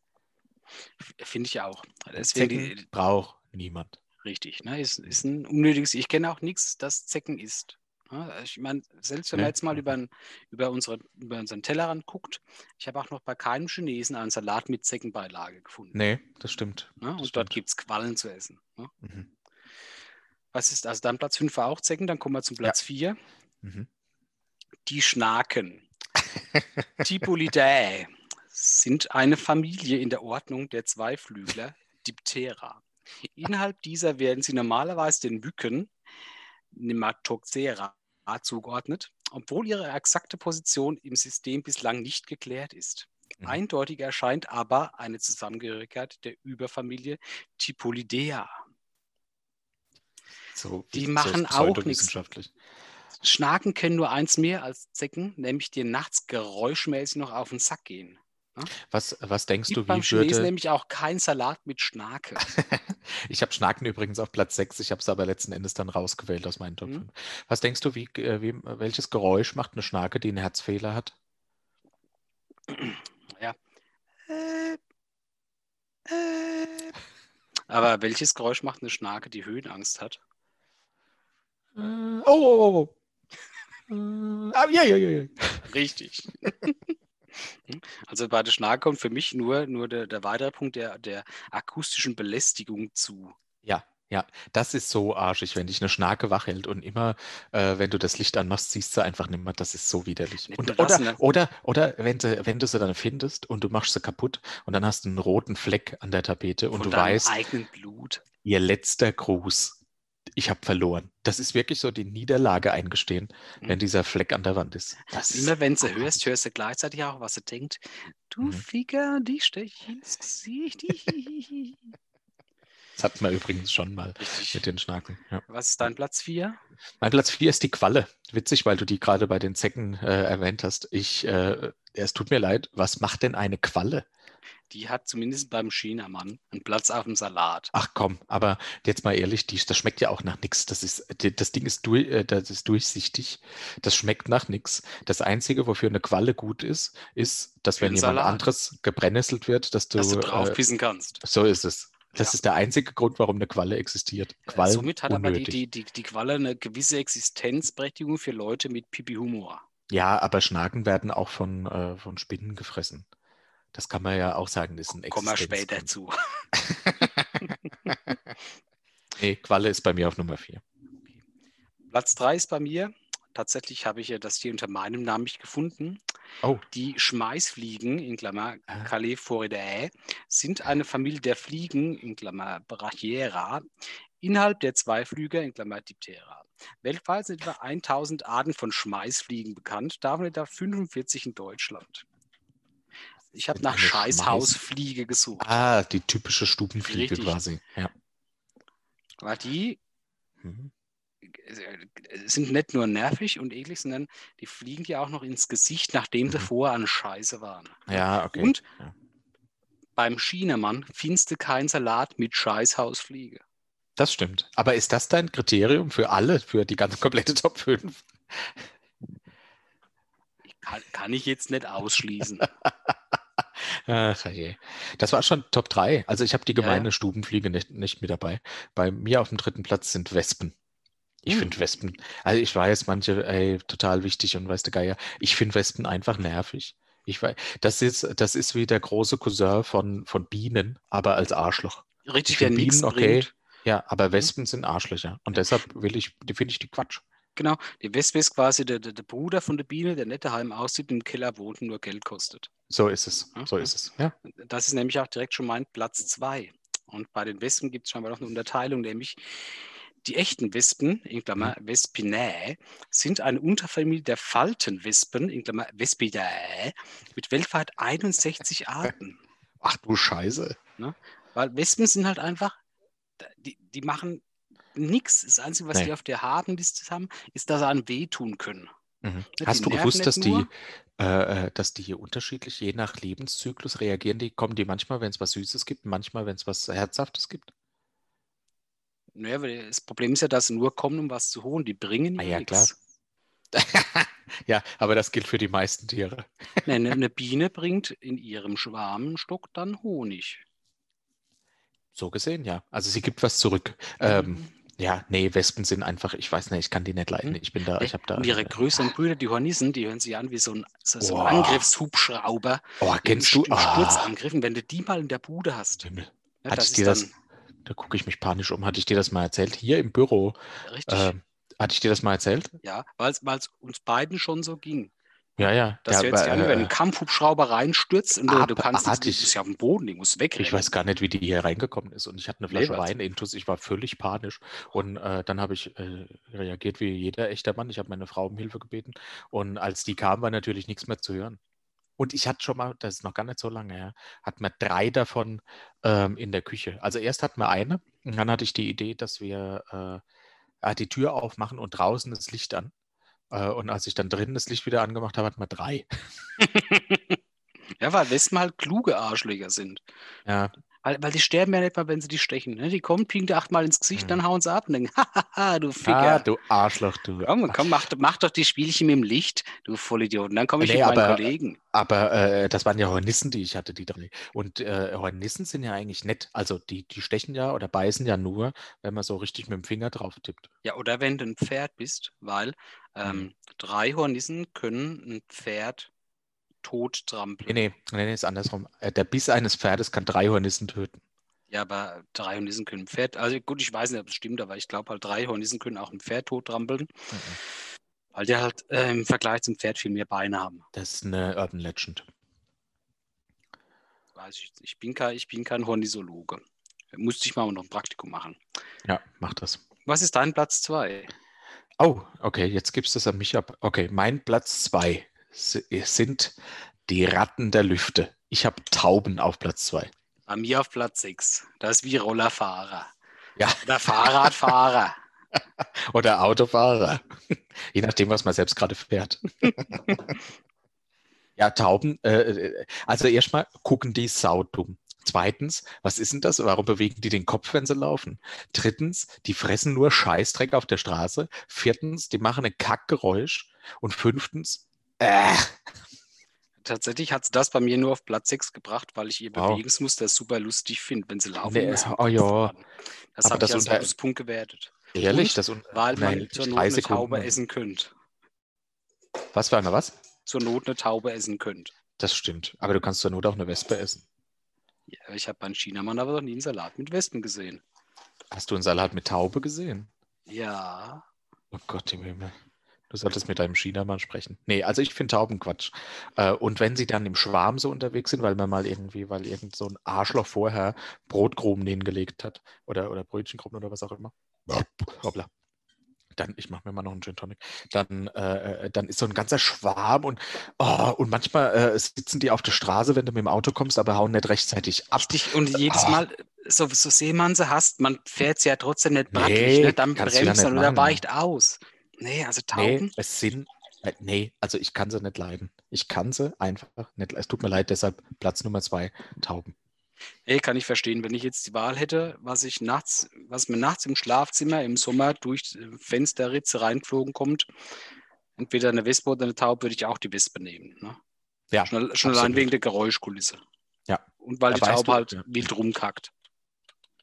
S1: Finde ich auch.
S2: Deswegen braucht niemand.
S1: Richtig, ne? ist, ist ein unnötiges. Ich kenne auch nichts, das Zecken ist. Ja, ich meine, selbst wenn man
S2: Ja.
S1: jetzt mal über, über, unsere, über unseren Tellerrand guckt, ich habe auch noch bei keinem Chinesen einen Salat mit Zeckenbeilage gefunden.
S2: Nee, das stimmt.
S1: Ne? Und
S2: das
S1: dort gibt es Quallen zu essen. Ne?
S2: Mhm.
S1: Was ist also dann Platz 5 war auch Zecken, dann kommen wir zum Platz 4.
S2: Mhm.
S1: Die Schnaken. <laughs> Tipulidae sind eine Familie in der Ordnung der Zweiflügler Diptera. Innerhalb dieser werden sie normalerweise den Mücken Nematoxera zugeordnet, obwohl ihre exakte Position im System bislang nicht geklärt ist.
S2: Mhm.
S1: Eindeutig erscheint aber eine Zusammengehörigkeit der Überfamilie Tipolidea.
S2: So,
S1: Die
S2: so
S1: machen auch nichts. Schnaken können nur eins mehr als Zecken, nämlich dir nachts geräuschmäßig noch auf den Sack gehen.
S2: Was, was denkst
S1: Gibt
S2: du,
S1: beim
S2: wie
S1: Chinesen
S2: würde.
S1: nämlich auch kein Salat mit Schnake. <laughs>
S2: Ich habe Schnaken übrigens auf Platz 6, ich habe es aber letzten Endes dann rausgewählt aus meinen Top
S1: Mhm.
S2: 5. Was denkst du, wie, äh, wie, welches Geräusch macht eine Schnake, die einen Herzfehler hat? <clears throat>
S1: Äh, äh. Aber welches Geräusch macht eine Schnake, die Höhenangst hat?
S2: Äh, oh, oh, oh, oh. Äh, ah, ja, ja, ja, ja.
S1: Richtig. <laughs> Also bei der Schnake kommt für mich nur, nur der, der weitere Punkt der, der akustischen Belästigung zu.
S2: Ja, ja, das ist so arschig, wenn dich eine Schnake wach hält und immer, äh, wenn du das Licht anmachst, siehst du einfach nicht mehr, das ist so widerlich.
S1: Nicht
S2: Und, oder,
S1: ne?
S2: oder, oder wenn du, wenn du sie dann findest und du machst sie kaputt und dann hast du einen roten Fleck an der Tapete und
S1: Von
S2: du weißt,
S1: eigenen Blut.
S2: ihr letzter Gruß, ich habe verloren. Das ist wirklich so die Niederlage eingestehen, wenn
S1: Mhm.
S2: dieser Fleck an der Wand ist. Das
S1: Immer wenn sie hörst, hörst du gleichzeitig auch, was sie denkt. Du
S2: Mhm.
S1: Ficker, die stech ins Gesicht.
S2: Das hatten wir übrigens schon mal mit den Schnaken. Ja.
S1: Was ist dein Platz 4?
S2: Mein Platz 4 ist die Qualle. Witzig, weil du die gerade bei den Zecken äh, erwähnt hast. Ich, äh, es tut mir leid, was macht denn eine Qualle?
S1: Die hat zumindest beim Chinamann einen Platz auf dem Salat.
S2: Ach komm, aber jetzt mal ehrlich, die, das schmeckt ja auch nach nichts. Das ist, das Ding ist, durch, äh, das ist durchsichtig. Das schmeckt nach nichts. Das Einzige, wofür eine Qualle gut ist, ist, dass wenn jemand
S1: Salat.
S2: anderes gebrennesselt wird, dass du,
S1: Dass du
S2: äh,
S1: draufpissen kannst.
S2: so ist es. Das
S1: Ja.
S2: ist der einzige Grund, warum eine Qualle existiert.
S1: Äh,
S2: Quallen
S1: Somit hat aber die,
S2: unnötig.
S1: die, die, die Qualle eine gewisse Existenzberechtigung für Leute mit Pipi-Humor.
S2: Ja, aber Schnaken werden auch von, äh, von Spinnen gefressen. Das kann man ja auch sagen, das ist ein
S1: Kommen wir später zu. <laughs>
S2: Nee, Qualle ist bei mir auf Nummer 4.
S1: Platz 3 ist bei mir. Tatsächlich habe ich ja das hier unter meinem Namen nicht gefunden.
S2: Oh,
S1: Die Schmeißfliegen, in Klammer
S2: Ah.
S1: Caleforidae, sind eine Familie der Fliegen, in Klammer Brachiera, innerhalb der Zweiflüger, in Klammer Diptera. Weltweit sind etwa 1000 Arten von Schmeißfliegen bekannt, davon etwa 45 in Deutschland. Ich habe nach Scheißhausfliege gesucht,
S2: ah, die typische Stubenfliege
S1: Richtig.
S2: quasi. Ja.
S1: weil die
S2: Mhm.
S1: äh, sind nicht nur nervig und eklig, sondern die fliegen dir auch noch ins Gesicht, nachdem sie
S2: Mhm.
S1: vorher an Scheiße waren.
S2: Ja, okay.
S1: Und
S2: Ja.
S1: beim Chinamann findest du keinen Salat mit Scheißhausfliege.
S2: Das stimmt. Aber ist das dein Kriterium für alle, für die ganze komplette Top 5?
S1: Kann, kann ich jetzt nicht ausschließen. <laughs>
S2: Ach je. Das war schon Top 3. Also ich habe die
S1: Ja, ja.
S2: gemeine Stubenfliege nicht, nicht mit dabei. Bei mir auf dem dritten Platz sind Wespen. Ich
S1: Hm.
S2: finde Wespen, also ich weiß, manche, ey, total wichtig und weiß der Geier. Ich finde Wespen einfach nervig. Ich weiß, das ist, das ist wie der große Cousin von, von Bienen, aber als Arschloch.
S1: Richtig,
S2: Ich
S1: der
S2: Bienen okay.
S1: bringt.
S2: Ja, aber
S1: Mhm.
S2: Wespen sind Arschlöcher. Und deshalb will ich, die finde ich die Quatsch.
S1: Genau, die Wespe ist quasi der, der, der Bruder von der Biene, der nicht daheim aussieht, im Keller wohnt und nur Geld kostet.
S2: So ist es. So
S1: Mhm.
S2: ist es. Ja.
S1: Das ist nämlich auch direkt schon mein Platz 2. Und bei den Wespen gibt es scheinbar noch eine Unterteilung, nämlich die echten Wespen, in Klammer Vespinae, sind eine Unterfamilie der Faltenwespen, in Klammer Vespidae, mit weltweit 61 <laughs> Arten.
S2: Ach du Scheiße.
S1: Weil Wespen sind halt einfach, die, die machen nichts. Das Einzige, was
S2: Nee.
S1: die auf der Habenliste haben, ist, dass sie einen wehtun können.
S2: Mhm. Hast du gewusst, dass die, äh, äh, dass die hier unterschiedlich je nach Lebenszyklus reagieren? Die kommen die manchmal, wenn es was Süßes gibt, manchmal, wenn es was Herzhaftes gibt?
S1: Naja, weil das Problem ist ja, dass sie nur kommen, um was zu holen. Die bringen
S2: Ah
S1: ja,
S2: ja, klar.
S1: nichts. <laughs>
S2: ja, aber das gilt für die meisten Tiere.
S1: Nee, Eine, <laughs> Biene bringt in ihrem Schwarmstock dann Honig.
S2: So gesehen, ja. Also sie gibt was zurück. Ähm, Ja, nee, Wespen sind einfach, ich weiß nicht, ich kann die nicht leiden.
S1: Hm?
S2: Ich bin da, ich habe da.
S1: Und ihre größeren Brüder, die Hornissen, die hören sich an wie so ein, so, so ein
S2: Boah.
S1: Angriffshubschrauber.
S2: Oh, kennst du?
S1: Im
S2: Ah,
S1: Sturzangriff. Und wenn du die mal in der Bude hast,
S2: Himmel.
S1: ne,
S2: Hatte ich dir das- Da gucke ich mich panisch um. Hatte ich dir das mal erzählt? Hier im Büro.
S1: richtig,
S2: ähm, hatte ich dir das mal erzählt?
S1: ja, weil es uns beiden schon so ging.
S2: Ja, ja.
S1: Das
S2: ja,
S1: hört sich
S2: aber,
S1: an, wenn
S2: äh,
S1: ein Kampfhubschrauber reinstürzt und du, du kannst du
S2: abartig.
S1: bist ja auf dem Boden, die muss wegrennen.
S2: Ich weiß gar nicht, wie die hier reingekommen ist. Und ich hatte eine
S1: Nee,
S2: Flasche
S1: was?
S2: Wein intus. Ich war völlig panisch. Und äh, dann habe ich äh, reagiert wie jeder echter Mann. Ich habe meine Frau um Hilfe gebeten. Und als die kam, war natürlich nichts mehr zu hören. Und ich hatte schon mal, das ist noch gar nicht so lange her, hatten wir drei davon ähm, in der Küche. Also erst hatten wir eine und dann hatte ich die Idee, dass wir äh, die Tür aufmachen und draußen das Licht an. Äh, und als ich dann drinnen das Licht wieder angemacht habe, hatten wir drei. <laughs>
S1: ja, weil Wespen halt kluge Arschlöcher sind.
S2: Ja,
S1: Weil, weil die sterben ja nicht mal, wenn sie dich stechen. Ne? Die kommen, pieken dir achtmal ins Gesicht,
S2: Mhm.
S1: dann hauen sie ab und denken, <laughs> hahaha, du
S2: ah,
S1: Ficker.
S2: du Arschloch, du.
S1: komm, komm mach, mach doch die Spielchen mit dem Licht, du Vollidiot. Und dann komme ich
S2: Nee,
S1: mit meinen
S2: aber-
S1: Kollegen.
S2: Aber äh, das waren ja Hornissen, die ich hatte, die drei. Und äh, Hornissen sind ja eigentlich nett. Also die, die stechen ja oder beißen ja nur, wenn man so richtig mit dem Finger drauf tippt.
S1: Ja, oder wenn du ein Pferd bist, weil ähm,
S2: Mhm.
S1: drei Hornissen können ein Pferd tot trampeln.
S2: Nee, nee, nee, ist andersrum. Äh, der Biss eines Pferdes kann drei Hornissen töten.
S1: Ja, aber drei Hornissen können ein Pferd. Also gut, ich weiß nicht, ob es stimmt, aber ich glaube halt, drei Hornissen können auch ein Pferd tot trampeln,
S2: Mhm.
S1: weil die halt äh, im Vergleich zum Pferd viel mehr Beine haben.
S2: Das ist eine Urban Legend.
S1: Weiß ich, ich bin kein, ich bin kein Hornisologe. Musste ich mal noch ein Praktikum machen.
S2: Ja, mach das.
S1: Was ist dein Platz zwei?
S2: Oh, okay, jetzt gibst du es an mich ab. Okay, mein Platz zwei si- sind die Ratten der Lüfte. Ich habe Tauben auf Platz zwei.
S1: Bei mir auf Platz sechs. Das ist wie Rollerfahrer.
S2: Ja.
S1: Oder Fahrradfahrer. <laughs>
S2: Oder Autofahrer. <laughs> Je nachdem, was man selbst gerade fährt. <laughs> ja, Tauben, äh, äh, also erstmal gucken die saudumm. Zweitens, was ist denn das? Warum bewegen die den Kopf, wenn sie laufen? Drittens, die fressen nur Scheißdreck auf der Straße. Viertens, die machen ein Kackgeräusch. Und fünftens, äh,
S1: Tatsächlich hat es das bei mir nur auf Platz 6 gebracht, weil ich ihr
S2: Wow.
S1: Bewegungsmuster super lustig finde, wenn sie laufen.
S2: Nee, oh ja.
S1: Das habe
S2: das
S1: ich als
S2: unter-
S1: Pluspunkt gewertet.
S2: ehrlich,
S1: Und
S2: das un
S1: Weil man
S2: Nein,
S1: zur Not eine
S2: Sekunden.
S1: Taube essen könnt.
S2: Was für eine was?
S1: Zur Not eine Taube essen könnt.
S2: Das stimmt. Aber du kannst zur Not auch eine Wespe essen.
S1: Ja, ich habe beim Chinamann aber noch nie einen Salat mit Wespen gesehen.
S2: Hast du einen Salat mit Taube gesehen?
S1: Ja.
S2: Oh Gott im Himmel. Du solltest mit deinem Chinamann sprechen. Nee, also ich finde Tauben Quatsch. Äh, und wenn sie dann im Schwarm so unterwegs sind, weil man mal irgendwie, weil irgend so ein Arschloch vorher Brotkrumen hingelegt hat oder, oder Brötchenkrumen oder was auch immer. Hoppla. Dann, ich mache mir mal noch einen Gin Tonic. Dann, äh, äh, dann ist so ein ganzer Schwarm und, oh, und manchmal äh, sitzen die auf der Straße, wenn du mit dem Auto kommst, aber hauen nicht rechtzeitig ab.
S1: Richtig. Und jedes
S2: Ah.
S1: Mal, so, so man sie hast, man fährt sie ja trotzdem nicht
S2: Nee,
S1: brattlich, ne? Dann bremst man oder weicht aus. Nee, also
S2: Nee,
S1: Tauben.
S2: es sind, äh, nee, also ich kann sie nicht leiden. Ich kann sie einfach nicht leiden. Es tut mir leid, deshalb Platz Nummer zwei, Tauben.
S1: Nee, kann ich verstehen. Wenn ich jetzt die Wahl hätte, was ich nachts, was mir nachts im Schlafzimmer im Sommer durch die Fensterritze reingeflogen kommt, entweder eine Wespe oder eine Taube, würde ich auch die Wespe nehmen. Ne?
S2: Ja,
S1: Schon, schon allein wegen der Geräuschkulisse.
S2: Ja.
S1: Und weil
S2: Ja,
S1: die Taube halt
S2: ja.
S1: wild rumkackt.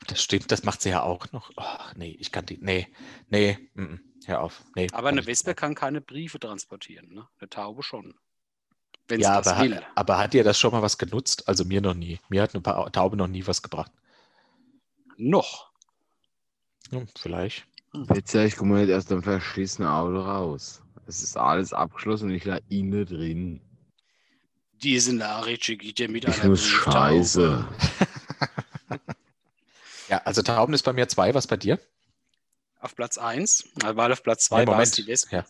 S2: Das stimmt, das macht sie ja auch noch. Ach, nee, ich kann die, nee, nee, mm, hör auf. Nee,
S1: Aber eine Wespe kann keine Briefe transportieren. Ne? Eine Taube schon. Wenn
S2: Ja, aber
S1: will.
S2: hat, aber hat dir das schon mal was genutzt? Also mir noch nie. Mir hat eine Pa- Taube noch nie was gebracht.
S1: Noch.
S2: Hm, vielleicht.
S4: Witzig, ich komme nicht aus dem verschissenen Auto raus. Es ist alles abgeschlossen und ich lag innen drin.
S1: Diese Nachricht ich dir mit
S4: Ich
S1: einer
S4: muss scheiße. <laughs>
S2: Ja, also Tauben ist bei mir zwei, was bei dir?
S1: Auf Platz 1, weil auf Platz 2
S2: Nee,
S1: war es die Wespe.
S2: Ja.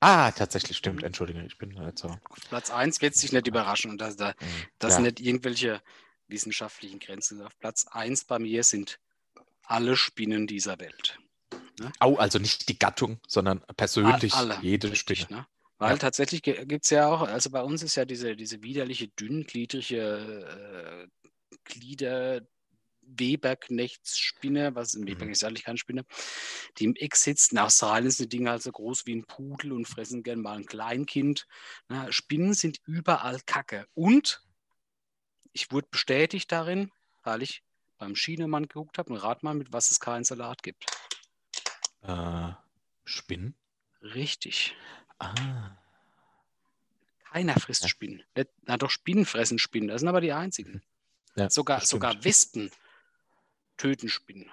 S2: Ah, tatsächlich, stimmt. Entschuldige, ich bin halt so.
S1: Auf Platz 1 wird es dich nicht überraschen. Und das, da,
S2: mm,
S1: Das
S2: ja.
S1: sind nicht irgendwelche wissenschaftlichen Grenzen. Auf Platz 1 bei mir sind alle Spinnen dieser Welt.
S2: Au, also nicht die Gattung, sondern persönlich
S1: Alle,
S2: jede
S1: Richtig,
S2: Spinne.
S1: ne? Weil
S2: Ja.
S1: tatsächlich gibt es ja auch, also bei uns ist ja diese, diese widerliche, dünngliedrige äh, Glieder. Weberknechtsspinne, was in Weber
S2: Mhm.
S1: ist eigentlich keine Spinne, die im Eck sitzt. In Australien sind die Dinger halt so groß wie ein Pudel und fressen gern mal ein Kleinkind. Na, Spinnen sind überall Kacke. Und ich wurde bestätigt darin, weil ich beim Schienemann geguckt habe und rat mal, mit was es keinen Salat gibt.
S2: Äh, Spinnen?
S1: Richtig.
S2: Ah.
S1: Keiner frisst
S2: Ja.
S1: Spinnen. Na doch, Spinnen fressen Spinnen. Das sind aber die einzigen.
S2: Ja,
S1: sogar, sogar Wespen töten Spinnen,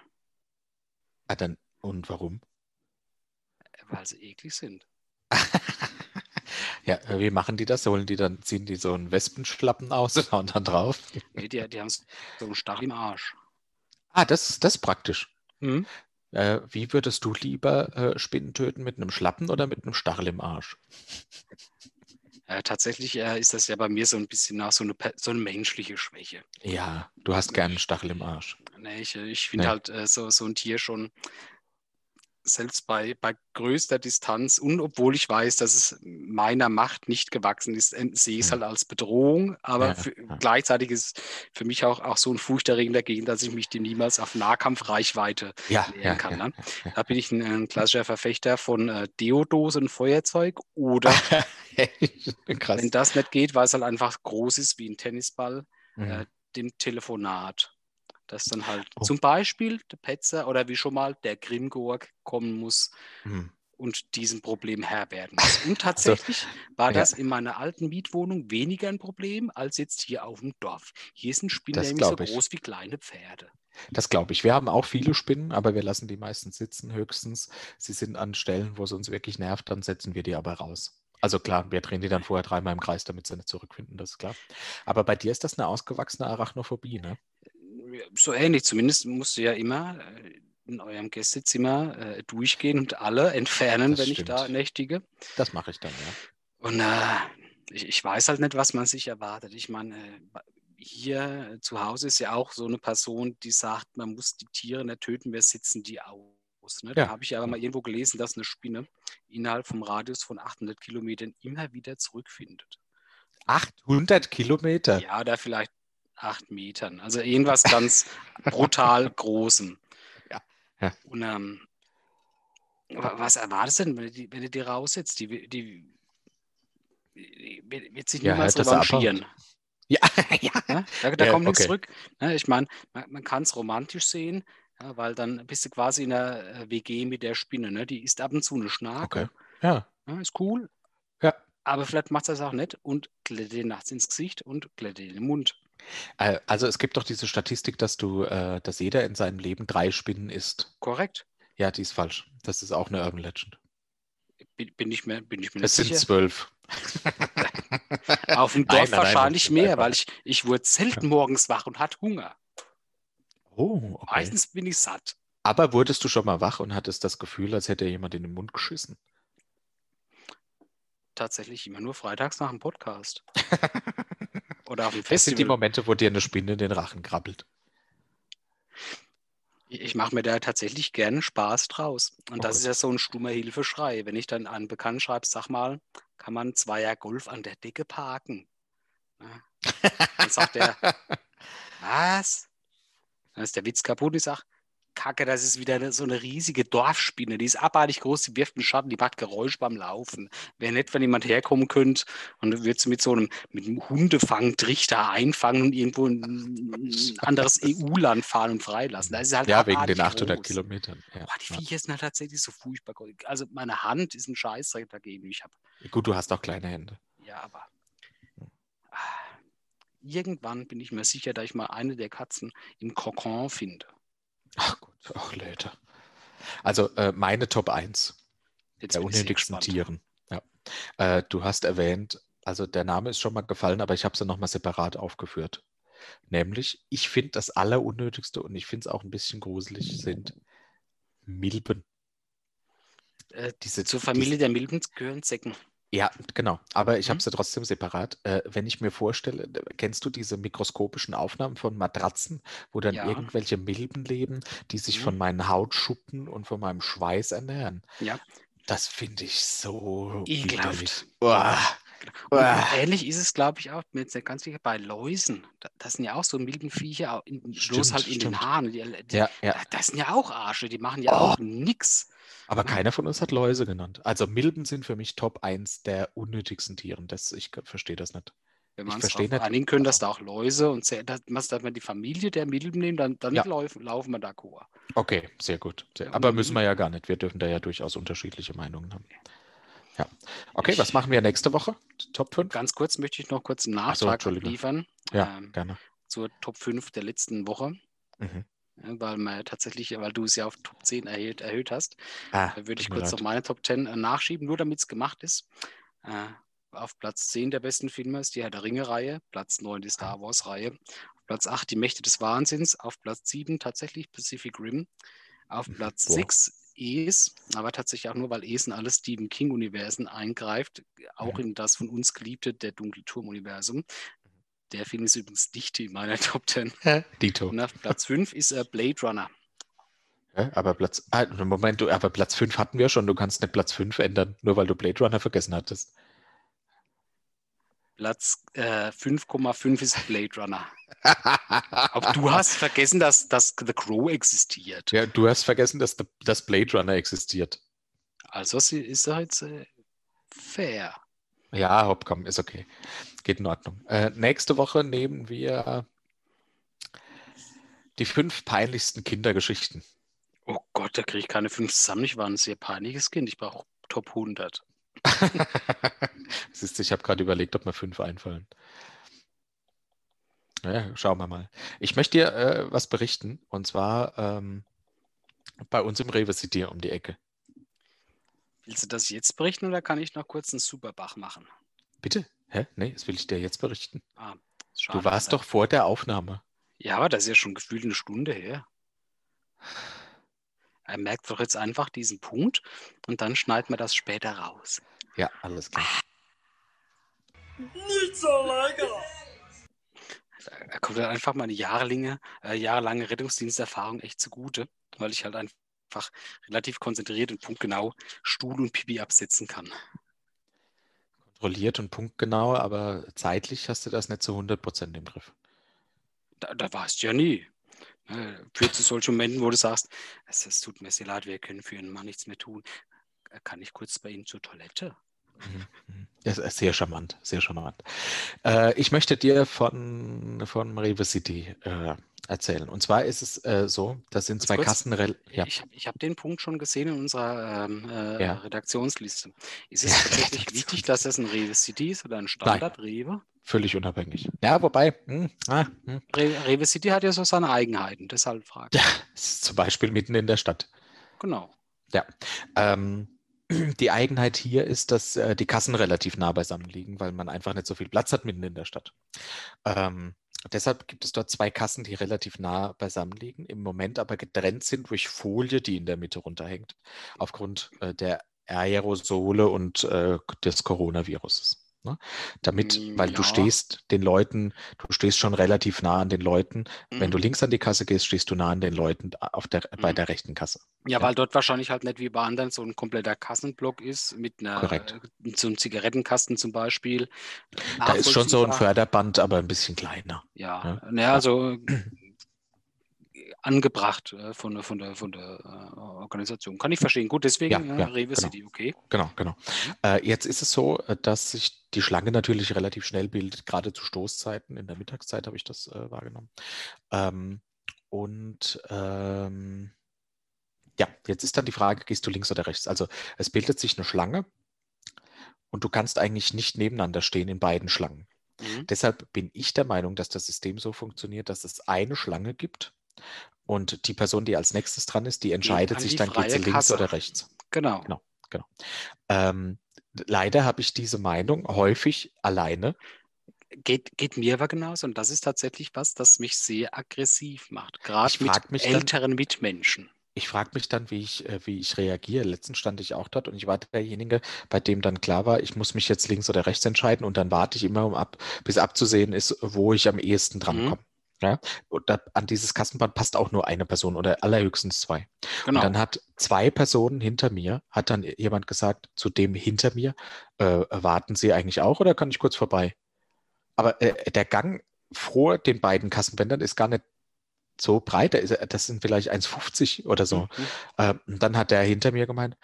S2: Ah, dann, und warum?
S1: weil sie eklig sind. <laughs>
S2: Ja, wie machen die das? Holen die dann, ziehen die so einen Wespenschlappen aus und hauen dann drauf?
S1: Nee, die, die haben so einen Stachel im Arsch.
S2: Ah, das, das ist praktisch.
S1: Hm?
S2: Äh, wie würdest du lieber äh, Spinnen töten? Mit einem Schlappen oder mit einem Stachel im Arsch?
S1: Äh, tatsächlich äh, ist das ja bei mir so ein bisschen nach so eine, so eine menschliche Schwäche.
S2: Ja, du hast gern einen Stachel im Arsch.
S1: Nee, ich ich finde
S2: Nee.
S1: halt äh, so, so ein Tier schon, selbst bei, bei größter Distanz und obwohl ich weiß, dass es meiner Macht nicht gewachsen ist, sehe ich es halt als Bedrohung. Aber
S2: Ja,
S1: für,
S2: ja.
S1: gleichzeitig ist für mich auch, auch so ein furchterregender Gegend, dass ich mich dem niemals auf Nahkampfreichweite
S2: Ja,
S1: nähern kann. Ne? Da bin ich ein, ein klassischer Verfechter von äh, Deodose und Feuerzeug oder <laughs> wenn das nicht geht, weil es halt einfach groß ist wie ein Tennisball,
S2: Mhm.
S1: äh, dem Telefonat. Dass dann halt
S2: Oh.
S1: zum Beispiel der Petzer oder wie schon mal der Grimgorg kommen muss
S2: Mhm.
S1: und diesem Problem Herr werden <laughs> muss. Und tatsächlich war
S2: ja.
S1: das in meiner alten Mietwohnung weniger ein Problem als jetzt hier auf dem Dorf. Hier sind Spinnen nämlich so
S2: ich.
S1: groß wie kleine Pferde.
S2: Das glaube ich. Wir haben auch viele Spinnen, aber wir lassen die meistens sitzen, höchstens. Sie sind an Stellen, wo es uns wirklich nervt, dann setzen wir die aber raus. Also klar, wir drehen die dann vorher dreimal im Kreis, damit sie nicht zurückfinden, das ist klar. Aber bei dir ist das eine ausgewachsene Arachnophobie, ne?
S1: So ähnlich, zumindest musst du ja immer äh, in eurem Gästezimmer äh, durchgehen und alle entfernen,
S2: Das
S1: wenn ich da
S2: stimmt.
S1: nächtige.
S2: Das mache ich dann, ja.
S1: Und äh, ich, ich weiß halt nicht, was man sich erwartet. Ich meine, äh, hier zu Hause ist ja auch so eine Person, die sagt, man muss die Tiere nicht töten, wir sitzen die aus. Ne? Da
S2: Ja.
S1: habe ich aber mal irgendwo gelesen, dass eine Spinne innerhalb vom Radius von 800 Kilometern immer wieder zurückfindet.
S2: 800 Kilometer.
S1: Ja, da vielleicht acht Metern. Also irgendwas ganz <laughs> brutal Großem.
S2: Ja, ja.
S1: Und ähm, wa- was erwartest du denn, wenn du die, wenn du die raussetzt? Die, die, die wird sich
S2: Ja,
S1: niemals
S2: er
S1: revanchieren.
S2: Ja, <laughs> ja.
S1: Ne? Da, da
S2: Ja,
S1: kommt nichts
S2: okay.
S1: zurück. Ne? Ich meine, man, man kann es romantisch sehen, ja, weil dann bist du quasi in einer äh, WG mit der Spinne. Ne? Die isst ab und zu eine Schnake.
S2: Okay. Ja,
S1: Ja, ist cool.
S2: Ja.
S1: Aber vielleicht macht das auch nicht und glättet dir nachts ins Gesicht und glättet dir den Mund.
S2: Äh, Also es gibt doch diese Statistik, dass du, äh, dass jeder in seinem Leben drei Spinnen isst.
S1: Korrekt.
S2: Ja, die ist falsch. Das ist auch eine Urban Legend.
S1: Bin, bin ich mir, bin ich mir
S2: Es
S1: nicht
S2: sind
S1: sicher.
S2: zwölf.
S1: Auf dem <laughs>
S2: Nein,
S1: Dorf
S2: nein, nein,
S1: wahrscheinlich
S2: das
S1: mehr,
S2: einfach-
S1: weil ich, ich wurde selten morgens wach und hatte Hunger.
S2: Oh, okay.
S1: Meistens bin ich satt.
S2: Aber wurdest du schon mal wach und hattest das Gefühl, als hätte jemand in den Mund geschissen?
S1: Tatsächlich immer nur freitags nach dem Podcast. <laughs> Oder auf dem
S2: Das sind die
S1: Festival.
S2: Momente, wo dir eine Spinne in den Rachen krabbelt.
S1: Ich, mache mir da tatsächlich gerne Spaß draus. Und das
S2: Okay.
S1: ist ja so ein stummer Hilfeschrei. Wenn ich dann einen Bekannten schreibe, sag mal, kann man Zweier Golf an der Decke parken? Ja. Dann sagt er, <laughs> was? Dann ist der Witz kaputt. Ich sage, Kacke, das ist wieder so eine riesige Dorfspinne. Die ist abartig groß, die wirft einen Schatten, die macht Geräusch beim Laufen. Wäre nett, wenn jemand herkommen könnte und du würdest mit so einem, mit einem Hundefangtrichter einfangen und irgendwo in ein anderes EU-Land fahren und freilassen. Das ist halt
S2: Ja, wegen den 800
S1: groß.
S2: Kilometern. Ja,
S1: Boah, die. Viecher sind halt tatsächlich so furchtbar groß. Also meine Hand ist ein Scheißdreck dagegen. Ich habe,
S2: Gut, du hast auch kleine Hände.
S1: ja, aber irgendwann bin ich mir sicher, dass ich mal eine der Katzen im Kokon finde.
S2: Ach gut, ach Leute. Also äh, meine Top 1
S1: Jetzt
S2: der unnötigsten. Tieren. Ja. Äh, du hast erwähnt, also der Name ist schon mal gefallen, aber ich habe sie nochmal separat aufgeführt. Nämlich, ich finde das Allerunnötigste und ich finde es auch ein bisschen gruselig, sind Milben.
S1: Äh,
S2: Diese,
S1: zur
S2: diese-
S1: Familie der Milben gehören Zecken.
S2: Ja, genau. Aber ich habe
S1: Mhm.
S2: sie trotzdem separat. Äh, wenn ich mir vorstelle, äh, kennst du diese mikroskopischen Aufnahmen von Matratzen, wo dann
S1: Ja.
S2: irgendwelche Milben leben, die sich von
S1: Mhm.
S2: meinen Hautschuppen und von meinem Schweiß ernähren?
S1: Ja.
S2: Das finde ich so
S1: Ekelhaft. ähnlich ist es, glaube ich, auch mit ganz sicher bei Läusen. Da- Das sind ja auch so Milbenviecher, bloß halt in den
S2: stimmt.
S1: Haaren. Die, die,
S2: Ja, ja.
S1: da- Das sind ja auch Arsche, die machen ja
S2: Oh.
S1: auch nix.
S2: Aber keiner von uns hat Läuse genannt. Also Milben sind für mich Top 1 der unnötigsten Tieren. Das, ich verstehe das nicht.
S1: Wenn
S2: Ich
S1: darauf
S2: nicht.
S1: einigen können, dass da auch Läuse und dass, dass wir die Familie der Mittel nehmen, dann, dann
S2: Ja.
S1: laufen, laufen wir d'accord.
S2: Okay, sehr gut. Sehr, aber müssen wir ja gar nicht. Wir dürfen da ja durchaus unterschiedliche Meinungen haben. Ja. Okay, was machen wir nächste Woche? Top 5?
S1: Ganz kurz möchte ich noch kurz einen
S2: so,
S1: Nachtrag
S2: Entschuldige.
S1: liefern
S2: Ja,
S1: ähm,
S2: gerne.
S1: zur Top 5 der letzten Woche.
S2: Mhm.
S1: Ja, Weil man ja tatsächlich, weil du es ja auf Top 10 erhöht, erhöht hast,
S2: Ah,
S1: da würde ich kurz noch meine Top 10 äh, nachschieben, nur damit es gemacht ist. Äh, auf Platz 10 der besten Filme ist die Herr der Ringe-Reihe, Platz 9 die
S2: Ah.
S1: Star Wars-Reihe, auf Platz 8 die Mächte des Wahnsinns, auf Platz 7 tatsächlich Pacific Rim, auf Platz
S2: Boah.
S1: 6 Es, aber tatsächlich auch nur, weil Es in alle Stephen King-Universen eingreift, auch
S2: Mhm.
S1: in das von uns geliebte Der Dunkle Turm-Universum. Der Film ist übrigens nicht in meiner <laughs> Top 10.
S2: Dito.
S1: Und auf Platz 5 ist äh, Blade Runner.
S2: Ja, aber Platz, ah, Moment, du, aber Platz 5 hatten wir schon. Du kannst nicht Platz 5 ändern, nur weil du Blade Runner vergessen hattest.
S1: Platz äh, 5,5 ist Blade Runner. <laughs> Aber du hast vergessen, dass, dass The Crow existiert.
S2: ja, du hast vergessen, dass, dass Blade Runner existiert.
S1: Also sie- ist er jetzt äh, fair.
S2: Ja, hopp, komm, ist okay. Geht in Ordnung. Äh, nächste Woche nehmen wir die fünf peinlichsten Kindergeschichten.
S1: Oh Gott, da kriege ich keine fünf zusammen. Ich war ein sehr peinliches Kind. Ich brauche Top 100. <laughs>
S2: Siehst du, ich habe gerade überlegt, ob mir fünf einfallen. Ja, schauen wir mal. Ich möchte dir äh, was berichten und zwar ähm, bei uns im Rewe City um die Ecke.
S1: Willst du das jetzt berichten oder kann ich noch kurz einen Superbach machen?
S2: Bitte? Hä? Nee, das will ich dir jetzt berichten.
S1: Ah, schade.
S2: Du warst
S1: Alter.
S2: doch vor der Aufnahme.
S1: Ja, aber das ist ja schon gefühlt eine Stunde her. Er merkt doch jetzt einfach diesen Punkt und dann schneiden wir das später raus.
S2: Ja, alles klar.
S1: Da kommt dann einfach meine jahrelange, äh, jahrelange Rettungsdiensterfahrung echt zugute, weil ich halt einfach relativ konzentriert und punktgenau Stuhl und Pipi absetzen kann.
S2: Kontrolliert und punktgenau, aber zeitlich hast du das nicht zu 100% im Griff.
S1: Da, da weißt du ja nie. Ne, Führt zu solchen Momenten, wo du sagst, es, tut mir sehr leid, wir können für einen Mann nichts mehr tun. Äh, Kann ich kurz bei Ihnen zur Toilette?
S2: Mhm, mhm. Das ist sehr charmant, sehr charmant. Äh, ich möchte dir von, von Rewe City äh, erzählen. Und zwar ist es äh, so, das sind zwei
S1: kurz,
S2: Kassen. Ja.
S1: Ich, ich habe den Punkt schon gesehen in unserer ähm, äh,
S2: Ja.
S1: Redaktionsliste. Ist es <laughs> tatsächlich wichtig, dass das ein Rewe City ist oder ein Standard-Rewe?
S2: Völlig unabhängig. Ja, wobei, hm, ah, hm,
S1: Re Rewe City hat ja so seine Eigenheiten, deshalb frage ich.
S2: ja, es ist zum Beispiel mitten in der Stadt.
S1: Genau.
S2: Ja. Ähm, <clears throat> die Eigenheit hier ist, dass äh, die Kassen relativ nah beisammen liegen, weil man einfach nicht so viel Platz hat mitten in der Stadt. Ähm, deshalb gibt es dort zwei Kassen, die relativ nah beisammen liegen, im Moment aber getrennt sind durch Folie, die in der Mitte runterhängt, aufgrund äh, der Aerosole und äh, des Coronaviruses. Ne? Damit,
S1: Mm,
S2: weil du
S1: ja.
S2: stehst den Leuten, du stehst schon relativ nah an den Leuten. Wenn du
S1: Mhm.
S2: links an die Kasse gehst, stehst du nah an den Leuten auf der, bei
S1: Mhm.
S2: der rechten Kasse.
S1: Ja,
S2: Ja.
S1: weil dort wahrscheinlich halt nicht wie bei anderen so ein kompletter Kassenblock ist, mit einer,
S2: Korrekt.
S1: äh, so einem Zigarettenkasten zum Beispiel.
S2: Da ist schon so ein. Förderband, aber ein bisschen kleiner.
S1: Ja,
S2: Ja.
S1: naja, also <clears throat> angebracht äh, von, der- von der, von der äh, Organisation. Kann ich verstehen. Gut, deswegen
S2: Ja,
S1: äh,
S2: ja,
S1: Rewe
S2: genau.
S1: City, okay.
S2: Genau, genau. Äh, jetzt ist es so, äh, dass sich die Schlange natürlich relativ schnell bildet, gerade zu Stoßzeiten. In der Mittagszeit habe ich das äh, wahrgenommen. Ähm, und ähm, ja, jetzt ist dann die Frage, gehst du links oder rechts? Also es bildet sich eine Schlange und du kannst eigentlich nicht nebeneinander stehen in beiden Schlangen.
S1: Mhm.
S2: Deshalb bin ich der Meinung, dass das System so funktioniert, dass es eine Schlange gibt und die Person, die als nächstes dran ist, die entscheidet
S1: an
S2: sich
S1: die
S2: dann, geht sie links
S1: Kasse.
S2: oder rechts.
S1: Genau.
S2: Genau. Ähm, leider habe ich diese Meinung häufig alleine.
S1: Geht, geht mir aber genauso. Und das ist tatsächlich was, das mich sehr aggressiv macht. Gerade mit
S2: mich dann-
S1: älteren Mitmenschen.
S2: Ich frage mich dann, wie ich, äh, wie ich reagiere. Letztens stand ich auch dort und ich war derjenige, bei dem dann klar war, ich muss mich jetzt links oder rechts entscheiden und dann warte ich immer, um ab, bis abzusehen ist, wo ich am ehesten
S1: Mhm.
S2: Ja? Und da, an dieses Kassenband passt auch nur eine Person oder allerhöchstens zwei.
S1: Genau.
S2: Und dann hat zwei Personen hinter mir, hat dann jemand gesagt, zu dem hinter mir, äh, warten Sie eigentlich auch oder kann ich kurz vorbei? Aber äh, der Gang vor den beiden Kassenbändern ist gar nicht so breit. Ist- Das sind vielleicht 1,50 oder so.
S1: Mhm.
S2: Äh, und dann hat der hinter mir gemeint,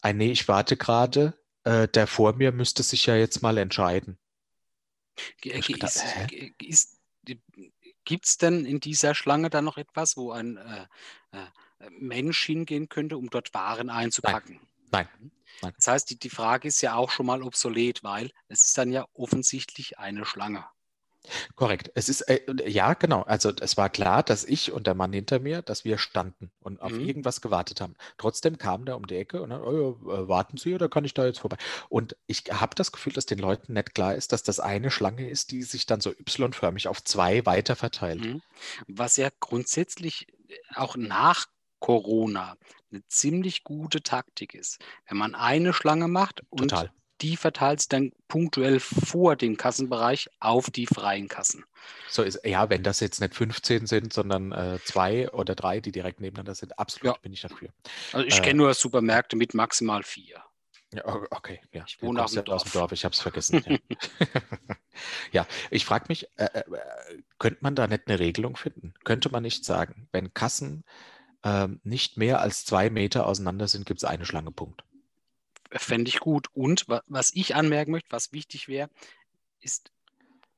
S2: ah, nee, ich warte gerade, äh, der vor mir müsste sich ja jetzt mal entscheiden. Ich gedacht, hä?
S1: Gibt es denn in dieser Schlange dann noch etwas, wo ein äh, äh, Mensch hingehen könnte, um dort Waren einzupacken?
S2: Nein. Nein.
S1: Das heißt, die, die Frage ist ja auch schon mal obsolet, weil es ist dann ja offensichtlich eine Schlange.
S2: Korrekt. Es ist, äh, ja, genau. Also es war klar, dass ich und der Mann hinter mir, dass wir standen und auf
S1: Mhm.
S2: irgendwas gewartet haben. Trotzdem kam der um die Ecke und dann, oh, ja, äh, warten Sie oder kann ich da jetzt vorbei? Und ich habe das Gefühl, dass den Leuten nicht klar ist, dass das eine Schlange ist, die sich dann so Y-förmig auf zwei weiter verteilt.
S1: Mhm. Was ja grundsätzlich äh, auch nach Corona eine ziemlich gute Taktik ist. Wenn man eine Schlange macht und
S2: Total.
S1: Die verteilt sich dann punktuell vor den Kassenbereich auf die freien Kassen.
S2: So ist, ja, wenn das jetzt nicht 15 sind, sondern äh, zwei oder drei, die direkt nebeneinander sind, absolut
S1: Ja.
S2: bin ich dafür.
S1: Also ich
S2: Äh,
S1: kenne nur Supermärkte mit maximal vier.
S2: Ja, okay, ja.
S1: Ich wohne
S2: kommst
S1: dem
S2: ja aus dem
S1: Dorf.
S2: Dorf, ich habe es vergessen. <laughs> Ja, <laughs> ja ich frage mich, äh, äh, könnte man da nicht eine Regelung finden? Könnte man nicht sagen, wenn Kassen ähm, nicht mehr als zwei Meter auseinander sind, gibt es eine Schlange, Punkt.
S1: Fände ich gut. Und wa- was ich anmerken möchte, was wichtig wäre, ist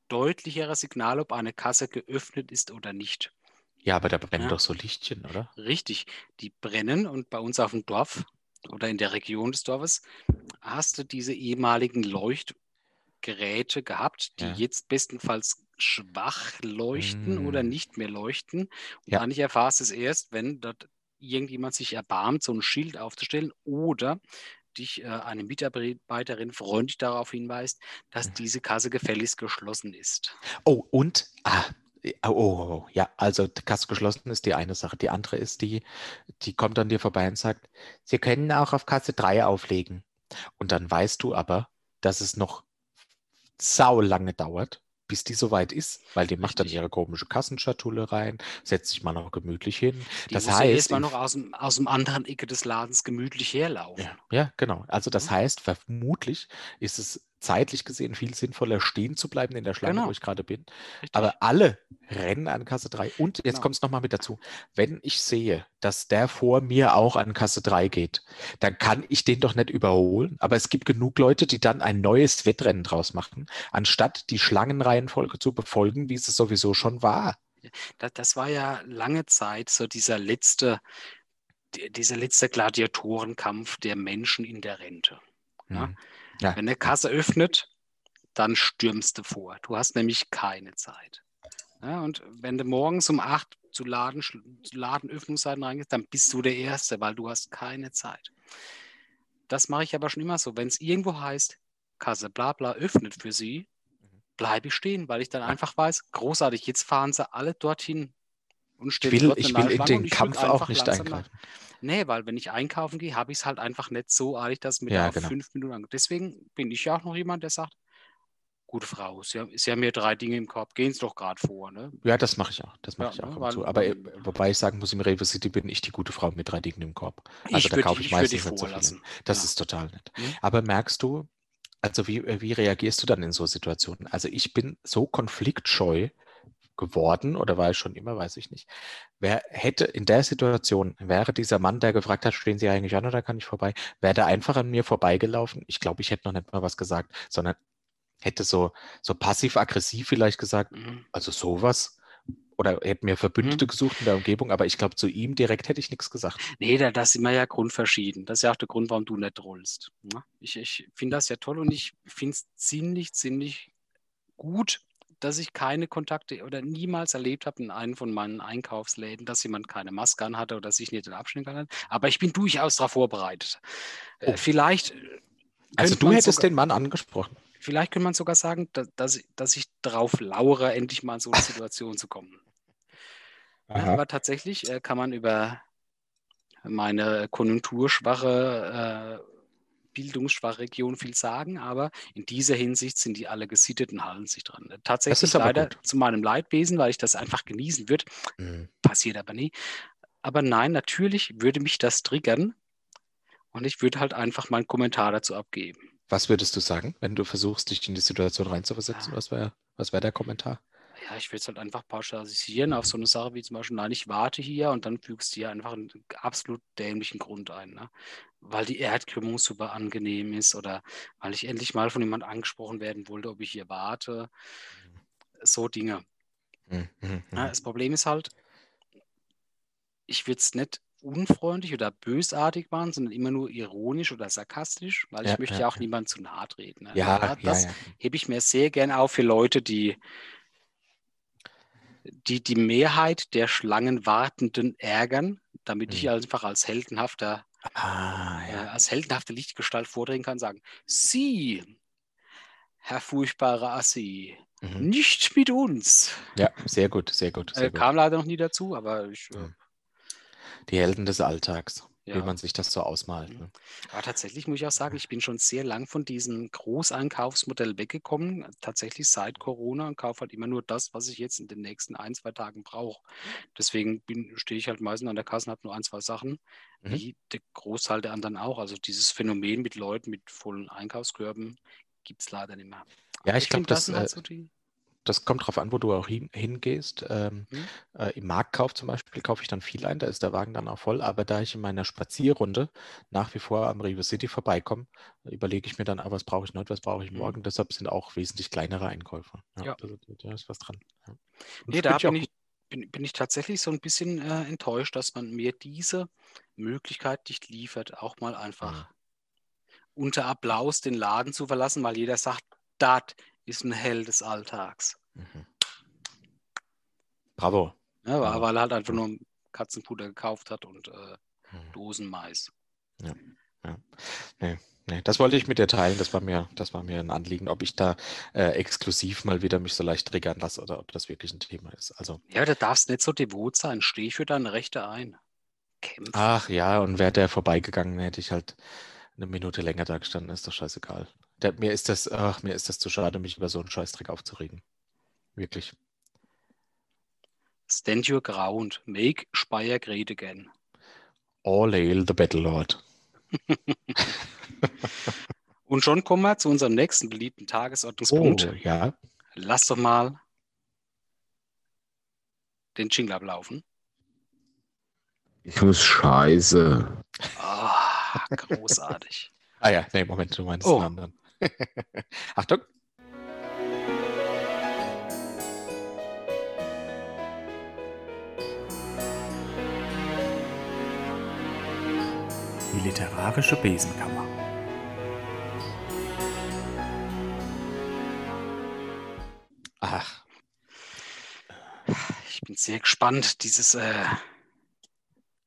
S1: deutlicheres Signal, ob eine Kasse geöffnet ist oder nicht.
S2: Ja, aber da brennen
S1: Ja.
S2: doch so Lichtchen, oder?
S1: Richtig, die brennen und bei uns auf dem Dorf oder in der Region des Dorfes hast du diese ehemaligen Leuchtgeräte gehabt, die
S2: Ja.
S1: jetzt bestenfalls schwach leuchten oder
S2: Mm.
S1: nicht mehr leuchten. Und
S2: Ja.
S1: eigentlich erfahrst du es erst, wenn dort irgendjemand sich erbarmt, so ein Schild aufzustellen oder dich äh, eine Mitarbeiterin freundlich darauf hinweist, dass
S2: Mhm.
S1: diese Kasse gefälligst geschlossen ist.
S2: Oh, und, ah, oh, oh, oh, ja, also die Kasse geschlossen ist die eine Sache. Die andere ist die, die kommt an dir vorbei und sagt, Sie können auch auf Kasse 3 auflegen. Und dann weißt du aber, dass es noch sau lange dauert, bis die soweit ist, weil die macht dann
S1: Richtig.
S2: ihre komische Kassenschatulle rein, setzt sich mal noch gemütlich hin.
S1: Die
S2: Das
S1: muss ja
S2: heißt,
S1: erstmal
S2: im
S1: noch aus dem, aus dem anderen Ecke des Ladens gemütlich herlaufen.
S2: Ja, ja, genau. Also das
S1: Mhm.
S2: heißt, vermutlich ist es zeitlich gesehen viel sinnvoller, stehen zu bleiben in der Schlange,
S1: Genau.
S2: wo ich gerade bin.
S1: Richtig.
S2: Aber alle rennen an Kasse 3. Und jetzt
S1: Genau.
S2: kommt es nochmal mit dazu. Wenn ich sehe, dass der vor mir auch an Kasse 3 geht, dann kann ich den doch nicht überholen. Aber es gibt genug Leute, die dann ein neues Wettrennen draus machen, anstatt die Schlangenreihenfolge zu befolgen, wie es sowieso schon war.
S1: Das, das war ja lange Zeit so dieser letzte, die- dieser letzte Gladiatorenkampf der Menschen in der Rente. Ja.
S2: Mhm. Ja.
S1: Wenn eine Kasse öffnet, dann stürmst du vor. Du hast nämlich keine Zeit. Ja, und wenn du morgens um 8 zu Laden, zu Ladenöffnungszeiten reingehst, dann bist du der Erste, weil du hast keine Zeit. Das mache ich aber schon immer so. Wenn es irgendwo heißt, Kasse bla bla öffnet für Sie, bleibe ich stehen, weil ich dann einfach weiß, großartig, jetzt fahren sie alle dorthin und
S2: Ich
S1: stehen
S2: will,
S1: dort
S2: ich will in den
S1: ich
S2: Kampf auch nicht
S1: langsam nach. Nee, weil wenn ich einkaufen gehe, habe ich es halt einfach nicht so eilig, dass mir
S2: Ja,
S1: da
S2: genau.
S1: fünf Minuten angeht. Deswegen bin ich ja auch noch jemand, der sagt, gute Frau, Sie haben, Sie haben mir drei Dinge im Korb, gehen Sie doch gerade vor. Ne?
S2: Ja, das mache ich auch. Das mache
S1: Ja,
S2: ich auch
S1: ne, weil-
S2: zu. Aber äh, wobei ich sagen muss, im Rewe City bin ich die gute Frau mit drei Dingen im Korb. Also
S1: ich
S2: da kaufe ich
S1: ich
S2: meistens nicht so viel. Das
S1: Ja.
S2: ist total nett.
S1: Mhm.
S2: Aber merkst du, also wie, äh, wie reagierst du dann in so Situationen? Also ich bin so konfliktscheu geworden oder war ich schon immer, weiß ich nicht. Wer hätte in der Situation, wäre dieser Mann, der gefragt hat, stehen Sie eigentlich an oder kann ich vorbei, wäre der einfach an mir vorbeigelaufen? Ich glaube, ich hätte noch nicht mal was gesagt, sondern hätte so, so passiv-aggressiv vielleicht gesagt,
S1: Mhm.
S2: also sowas. Oder hätte mir Verbündete gesucht in der Umgebung, aber ich glaube, zu ihm direkt hätte ich nichts gesagt.
S1: Nee, da, da sind wir ja grundverschieden. Das ist ja auch der Grund, warum du nicht rollst. ne? Ich, ich finde das ja toll und ich finde es ziemlich, ziemlich gut, dass ich keine Kontakte oder niemals erlebt habe in einem von meinen Einkaufsläden, dass jemand keine Maske anhatte oder sich nicht den Abstand kann. Aber ich bin durchaus darauf vorbereitet. Äh,
S2: Oh.
S1: Vielleicht. äh,
S2: Also du hättest
S1: sogar,
S2: den Mann angesprochen.
S1: Vielleicht könnte man sogar sagen, dass, dass, ich, drauf lauere, endlich mal in so eine Situation zu kommen. <laughs> Ja, aber tatsächlich äh, kann man über meine konjunkturschwache, äh, bildungsschwache Region viel sagen, aber in dieser Hinsicht sind die alle gesittet und halten sich dran. Tatsächlich
S2: ist aber
S1: leider
S2: gut.
S1: zu meinem Leidwesen, weil ich das einfach genießen würde,
S2: Mhm.
S1: passiert aber nie. Aber nein, natürlich würde mich das triggern und ich würde halt einfach meinen Kommentar dazu abgeben.
S2: Was würdest du sagen, wenn du versuchst, dich in die Situation reinzuversetzen?
S1: Ja.
S2: Was wäre was wär der Kommentar?
S1: Ja, ich würde es halt einfach pauschalisieren auf so eine Sache wie zum Beispiel, nein, ich warte hier und dann fügst du hier einfach einen absolut dämlichen Grund ein, ne? Weil die Erdkrümmung super angenehm ist oder weil ich endlich mal von jemand angesprochen werden wollte, ob ich hier warte. So Dinge.
S2: Hm, hm,
S1: Ja,
S2: hm.
S1: das Problem ist halt, ich würde es nicht unfreundlich oder bösartig machen, sondern immer nur ironisch oder sarkastisch, weil ich
S2: Ja,
S1: möchte
S2: ja,
S1: ja auch niemandem zu nahe treten. Ne?
S2: Ja,
S1: Ja, das hebe ich mir sehr gern auf für Leute, die die, die Mehrheit der Schlangenwartenden ärgern, damit ich
S2: Mhm.
S1: einfach als heldenhafter,
S2: Ah,
S1: äh,
S2: ja.
S1: als heldenhafte Lichtgestalt vordringen kann, sagen, Sie, Herr furchtbarer Assi,
S2: Mhm.
S1: nicht mit uns.
S2: Ja, sehr gut, sehr gut, sehr
S1: Äh,
S2: gut.
S1: kam leider noch nie dazu, aber ich, äh,
S2: Mhm. Die Helden des Alltags, wie
S1: ja.
S2: man sich das so ausmalt.
S1: Mhm.
S2: Ne?
S1: Aber tatsächlich muss ich auch sagen, ich bin schon sehr lang von diesem Großeinkaufsmodell weggekommen, tatsächlich seit Corona und kaufe halt immer nur das, was ich jetzt in den nächsten ein, zwei Tagen brauche. Deswegen bin, stehe ich halt meistens an der Kasse und habe nur ein, zwei Sachen,
S2: Mhm.
S1: wie der Großteil der anderen auch. Also dieses Phänomen mit Leuten mit vollen Einkaufskörben gibt es leider nicht mehr.
S2: Ja,
S1: Aber
S2: ich glaube, das,
S1: halt
S2: äh,
S1: so die.
S2: Das kommt drauf an, wo du auch hin, hingehst. Ähm,
S1: Hm?
S2: äh, Im Marktkauf zum Beispiel kaufe ich dann viel ein, da ist der Wagen dann auch voll. Aber da ich in meiner Spazierrunde nach wie vor am River City vorbeikomme, überlege ich mir dann, ah, was brauche ich heute, was brauche ich morgen. Deshalb sind auch wesentlich kleinere Einkäufe. Ja,
S1: Ja.
S2: Da, da ist was dran. Ja.
S1: Nee, da bin ich, bin, bin ich tatsächlich so ein bisschen äh, enttäuscht, dass man mir diese Möglichkeit nicht liefert, auch mal einfach unter Applaus den Laden zu verlassen, weil jeder sagt, das ist ein Held des Alltags.
S2: Mhm. Bravo.
S1: Ja, weil,
S2: Ja.
S1: weil er halt einfach
S2: Ja.
S1: nur Katzenfutter gekauft hat und äh,
S2: Mhm.
S1: Dosenmais.
S2: Nee, das wollte ich mit dir teilen. Das war mir, das war mir ein Anliegen, ob ich da äh, exklusiv mal wieder mich so leicht triggern lasse oder ob das wirklich ein Thema ist. Also,
S1: Ja, da darfst nicht so devot sein. Steh für deine Rechte ein. Kämpf.
S2: ach ja, und wäre der vorbeigegangen, hätte ich halt eine Minute länger da gestanden, ist doch scheißegal. Der, mir ist das, ach, mir ist das zu schade, mich über so einen Scheißdreck aufzuregen. Wirklich.
S1: Stand your ground. Make Speyer great again.
S2: All hail the Battle Lord. <laughs>
S1: Und schon kommen wir zu unserem nächsten beliebten Tagesordnungspunkt.
S2: Oh, ja.
S1: Lass doch mal den Jingle ablaufen.
S4: Ich muss scheiße.
S1: Ah, großartig. <laughs>
S2: Ah ja, nee, Moment, du meinst
S1: Oh.
S2: einen anderen. <laughs> Achtung.
S5: Die literarische Besenkammer.
S2: Ach,
S1: Ich bin sehr gespannt. Dieses äh,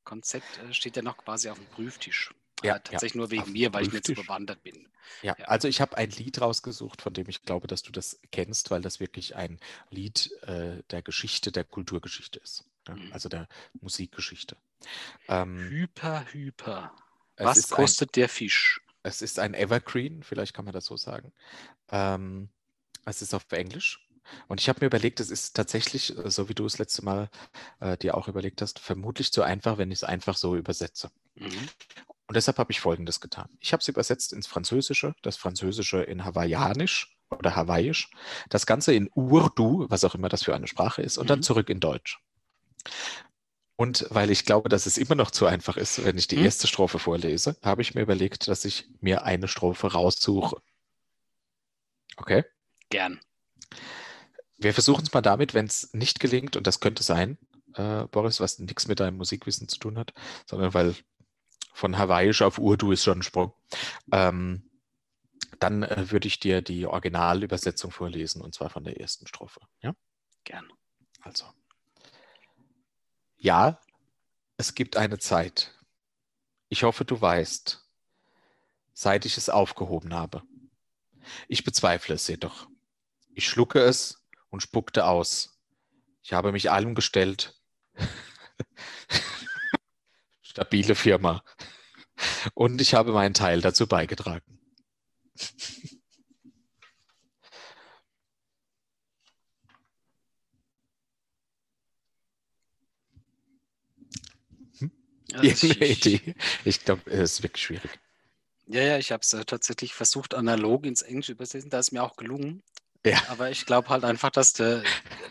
S1: Konzept äh, steht ja noch quasi auf dem Prüftisch.
S2: Ja,
S1: tatsächlich nur
S2: auf
S1: wegen
S2: dem
S1: mir, weil ich nicht so
S2: Prüftisch.
S1: bewandert bin.
S2: Ja,
S1: Ja.
S2: also ich habe ein Lied rausgesucht, von dem ich glaube, dass du das kennst, weil das wirklich ein Lied äh, der Geschichte, der Kulturgeschichte ist. Ja,
S1: Mhm.
S2: also der Musikgeschichte. Ähm,
S1: Hyper, hyper. Was
S2: ist ein,
S1: kostet der Fisch?
S2: es ist ein Evergreen, vielleicht kann man das so sagen. Ähm, es ist auf Englisch. Und ich habe mir überlegt, es ist tatsächlich, äh, so wie du es letzte Mal äh, dir auch überlegt hast, vermutlich zu einfach, wenn ich es einfach so übersetze.
S1: Mhm.
S2: Und deshalb habe ich Folgendes getan. Ich habe es übersetzt ins Französische, das Französische in Hawaiianisch oder Hawaiisch, das Ganze in Urdu, was auch immer das für eine Sprache ist, und dann
S1: Mhm.
S2: zurück in Deutsch. Und weil ich glaube, dass es immer noch zu einfach ist, wenn ich die
S1: Mhm.
S2: erste Strophe vorlese, habe ich mir überlegt, dass ich mir eine Strophe raussuche. Okay?
S1: Gern.
S2: Wir versuchen es mal damit, wenn es nicht gelingt, und das könnte sein, äh, Boris, was nichts mit deinem Musikwissen zu tun hat, sondern weil von Hawaiisch auf Urdu ist schon ein Sprung. Ähm, dann äh, würde ich dir die Originalübersetzung vorlesen, und zwar von der ersten Strophe. Ja?
S1: Gern.
S2: Also. Ja, es gibt eine Zeit. Ich hoffe, du weißt, seit ich es aufgehoben habe. Ich bezweifle es jedoch. Ich schlucke es und spuckte aus. Ich habe mich allem gestellt. <laughs> Stabile Firma. Und ich habe meinen Teil dazu beigetragen.
S1: Also ich,
S2: Irgendeine
S1: ich,
S2: Idee? Ich glaube, es ist wirklich schwierig.
S1: ja, ja, ich habe es äh, tatsächlich versucht, analog ins Englische übersetzen. Da ist mir auch gelungen.
S2: Ja.
S1: Aber ich glaube halt einfach, dass, der,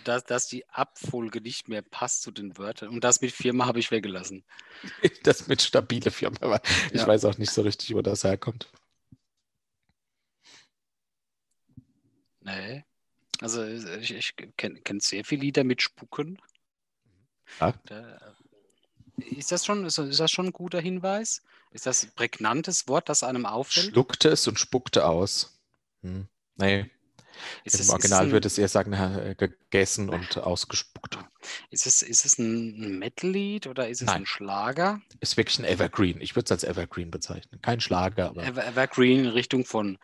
S1: dass, dass die Abfolge nicht mehr passt zu den Wörtern. Und das mit Firma habe ich weggelassen. <laughs>
S2: Das mit stabile Firma. Aber ich
S1: Ja.
S2: weiß auch nicht so richtig, wo das herkommt.
S1: Nee. Also ich, ich kenne kenn sehr viele Lieder mit Spucken.
S2: Ja.
S1: Da, ist, das schon, ist, ist das schon ein guter Hinweis? Ist das ein prägnantes Wort, das einem auffällt?
S2: Schluckte es und spuckte aus. Hm. Nee,
S1: Ist
S2: im
S1: es,
S2: Original
S1: es
S2: würde es eher sagen, äh, gegessen und ausgespuckt.
S1: ist es, ist es ein Metal-Lied oder ist es
S2: Nein.
S1: ein Schlager?
S2: Ist wirklich ein Evergreen. Ich würde es als Evergreen bezeichnen. Kein Schlager, aber
S1: Ever, Evergreen in Richtung von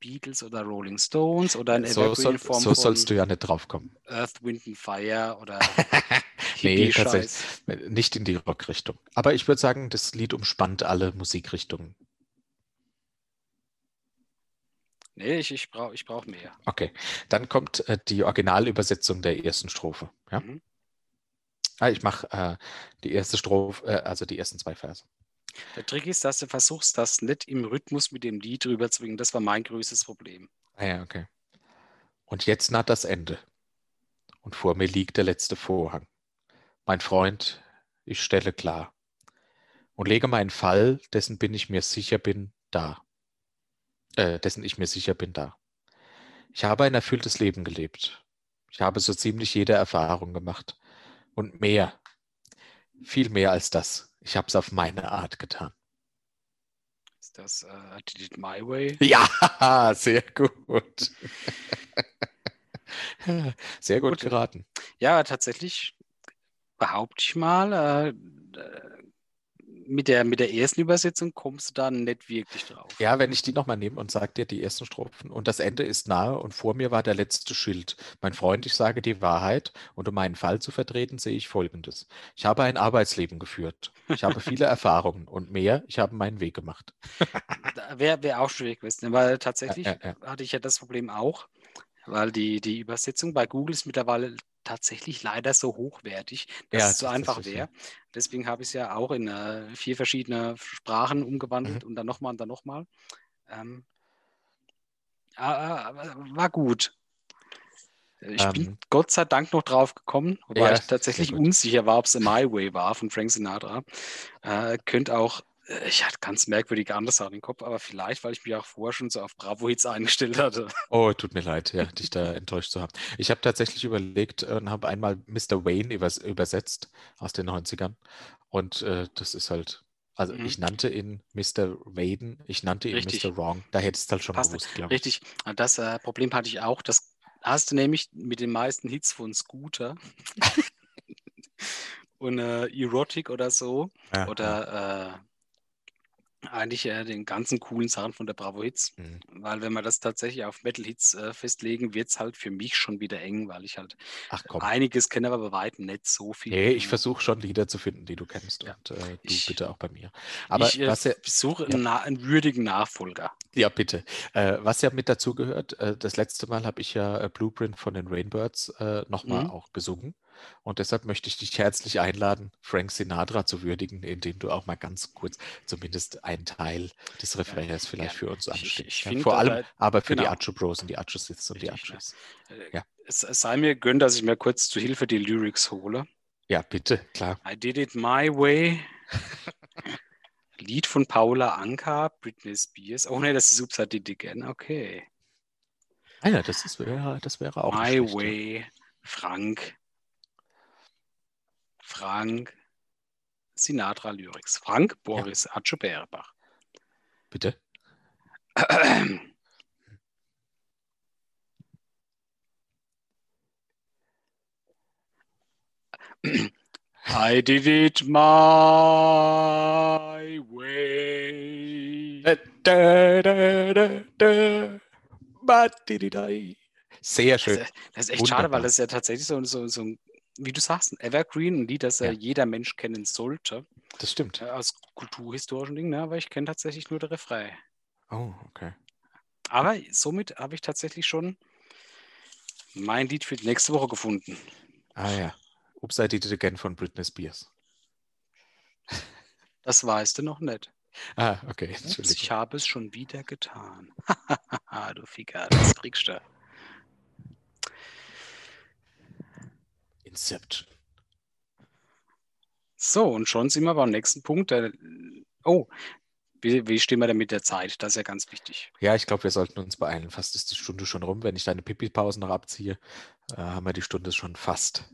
S1: Beatles oder Rolling Stones oder ein
S2: so,
S1: Evergreen
S2: soll,
S1: Form
S2: so sollst du ja nicht drauf kommen.
S1: Earth, Wind and Fire oder <laughs>
S2: Nee,
S1: Hippie-Scheiß.
S2: Nicht in die Rockrichtung. Aber ich würde sagen, das Lied umspannt alle Musikrichtungen.
S1: Nee, ich, ich brauche ich brauch mehr.
S2: Okay, dann kommt äh, die Originalübersetzung der ersten Strophe. Ja?
S1: Mhm.
S2: Ah, ich mache äh, die erste Strophe, äh, also die ersten zwei Verse.
S1: Der Trick ist, dass du versuchst, das nicht im Rhythmus mit dem Lied rüberzubringen. Das war mein größtes Problem.
S2: Ah ja, okay. Und jetzt naht das Ende. Und vor mir liegt der letzte Vorhang. Mein Freund, ich stelle klar. Und lege meinen Fall, dessen bin ich mir sicher bin, da. Äh, dessen ich mir sicher bin, da. Ich habe ein erfülltes Leben gelebt. Ich habe so ziemlich jede Erfahrung gemacht. Und mehr. Viel mehr als das. Ich habe es auf meine Art getan.
S1: Ist das äh, Did It My Way? <laughs>
S2: Ja, sehr gut. <laughs> Sehr gut
S1: Gut.
S2: geraten.
S1: Ja, tatsächlich behaupte ich mal, äh, mit, der, mit der ersten Übersetzung kommst du da nicht wirklich drauf.
S2: Ja, wenn ich die nochmal nehme und sage dir die ersten Strophen und das Ende ist nahe und vor mir war der letzte Schild. Mein Freund, ich sage die Wahrheit und um meinen Fall zu vertreten, sehe ich Folgendes. Ich habe ein Arbeitsleben geführt. Ich habe viele <laughs> Erfahrungen und mehr, ich habe meinen Weg gemacht. <laughs>
S1: Wäre wär auch schwierig gewesen, weil tatsächlich
S2: Ja, ja,
S1: hatte ich ja das Problem auch, weil die, die Übersetzung bei Google ist mittlerweile tatsächlich leider so hochwertig, dass
S2: Ja,
S1: es so
S2: das-
S1: einfach wäre. Deswegen habe ich es ja auch in äh, vier verschiedene Sprachen umgewandelt
S2: Mhm.
S1: und dann nochmal und dann nochmal. Ähm, ah, war gut. Ich bin
S2: Ähm,
S1: Gott sei Dank noch drauf gekommen, wobei
S2: Ja,
S1: ich tatsächlich unsicher war, ob es My Way war von Frank Sinatra. Äh, könnte auch, äh, ich hatte ganz merkwürdige andere Sachen im Kopf, aber vielleicht, weil ich mich auch vorher schon so auf Bravo-Hits <laughs> eingestellt hatte.
S2: Oh, tut mir leid, ja, dich da enttäuscht zu haben. Ich habe tatsächlich überlegt äh, und habe einmal Mr. Wayne übers übersetzt aus den 90ern. Und äh, das ist halt, also
S1: Mhm.
S2: ich nannte ihn Mr. Waden, ich nannte ihn
S1: Richtig.
S2: Mr. Wrong. Da hättest du halt schon
S1: Passt.
S2: gewusst, glaube ich.
S1: Richtig, Und das äh, Problem hatte ich auch. Das hast du nämlich mit den meisten Hits von Scooter <laughs> und äh, Erotic oder so.
S2: Ja, ja.
S1: Oder äh, eigentlich äh, den ganzen coolen Sachen von der Bravo Hits.
S2: Mhm.
S1: Weil wenn wir das tatsächlich auf Metal Hits äh, festlegen, wird es halt für mich schon wieder eng, weil ich halt
S2: Ach komm.
S1: einiges kenne, aber bei weitem nicht so viel.
S2: Nee, ich versuche schon Lieder zu finden, die du kennst.
S1: Ja.
S2: Und äh, du
S1: Ich-
S2: bitte auch bei mir. Aber
S1: ich äh,
S2: was ja,
S1: suche
S2: ja.
S1: einen, einen würdigen Nachfolger.
S2: ja, bitte. Äh, was ja mit dazugehört, äh, das letzte Mal habe ich ja Blueprint von den Rainbirds nochmal
S1: Mhm.
S2: auch gesungen. Und deshalb möchte ich dich herzlich einladen, Frank Sinatra zu würdigen, indem du auch mal ganz kurz zumindest einen Teil des Refrains vielleicht
S1: gern.
S2: für uns anstimmst. ja, vor allem aber für die
S1: genau.
S2: Acho Bros und die Acho Siths und die Achos. Ja.
S1: Es, es sei mir gönnt, dass ich mir kurz zu Hilfe die Lyrics hole.
S2: Ja, bitte, klar.
S1: I did it my way. Lied von Paula Anka, Britney Spears. Oh ne, das ist Oops, I did it again. Okay.
S2: Ah ja, das, ist, wäre, das wäre auch
S1: my
S2: ja.
S1: way. Frank. Frank. Sinatra Lyrics. Frank Boris Atsche Bärbach.
S2: Bitte.
S1: I did it my way.
S2: Da, da, da, da. Sehr schön.
S1: Das, das ist echt schade,
S2: Wunderbar.
S1: weil das ja tatsächlich so, so, so ein, wie du sagst, ein Evergreen, ein Lied, das ja.
S2: Ja.
S1: jeder Mensch kennen sollte,
S2: Das stimmt.
S1: äh, aus kulturhistorischen Dingen, ne? aber ich kenne tatsächlich nur den Refrain.
S2: Oh, okay.
S1: Aber somit habe ich tatsächlich schon mein Lied für die nächste Woche gefunden.
S2: Ah ja. Oops, I did it again von Britney Spears. <laughs>
S1: Das weißt du noch nicht.
S2: Ah, okay.
S1: Ups, ich habe es schon wieder getan. <laughs> du Ficker, das kriegst du.
S2: Inception.
S1: So, und schon sind wir beim nächsten Punkt. Der, oh, wie, wie stehen wir denn mit der Zeit? Das ist ja ganz wichtig.
S2: Ja, ich glaube, wir sollten uns beeilen. Fast ist die Stunde schon rum. Wenn ich deine Pipi-Pause noch abziehe, äh, haben wir die Stunde schon fast.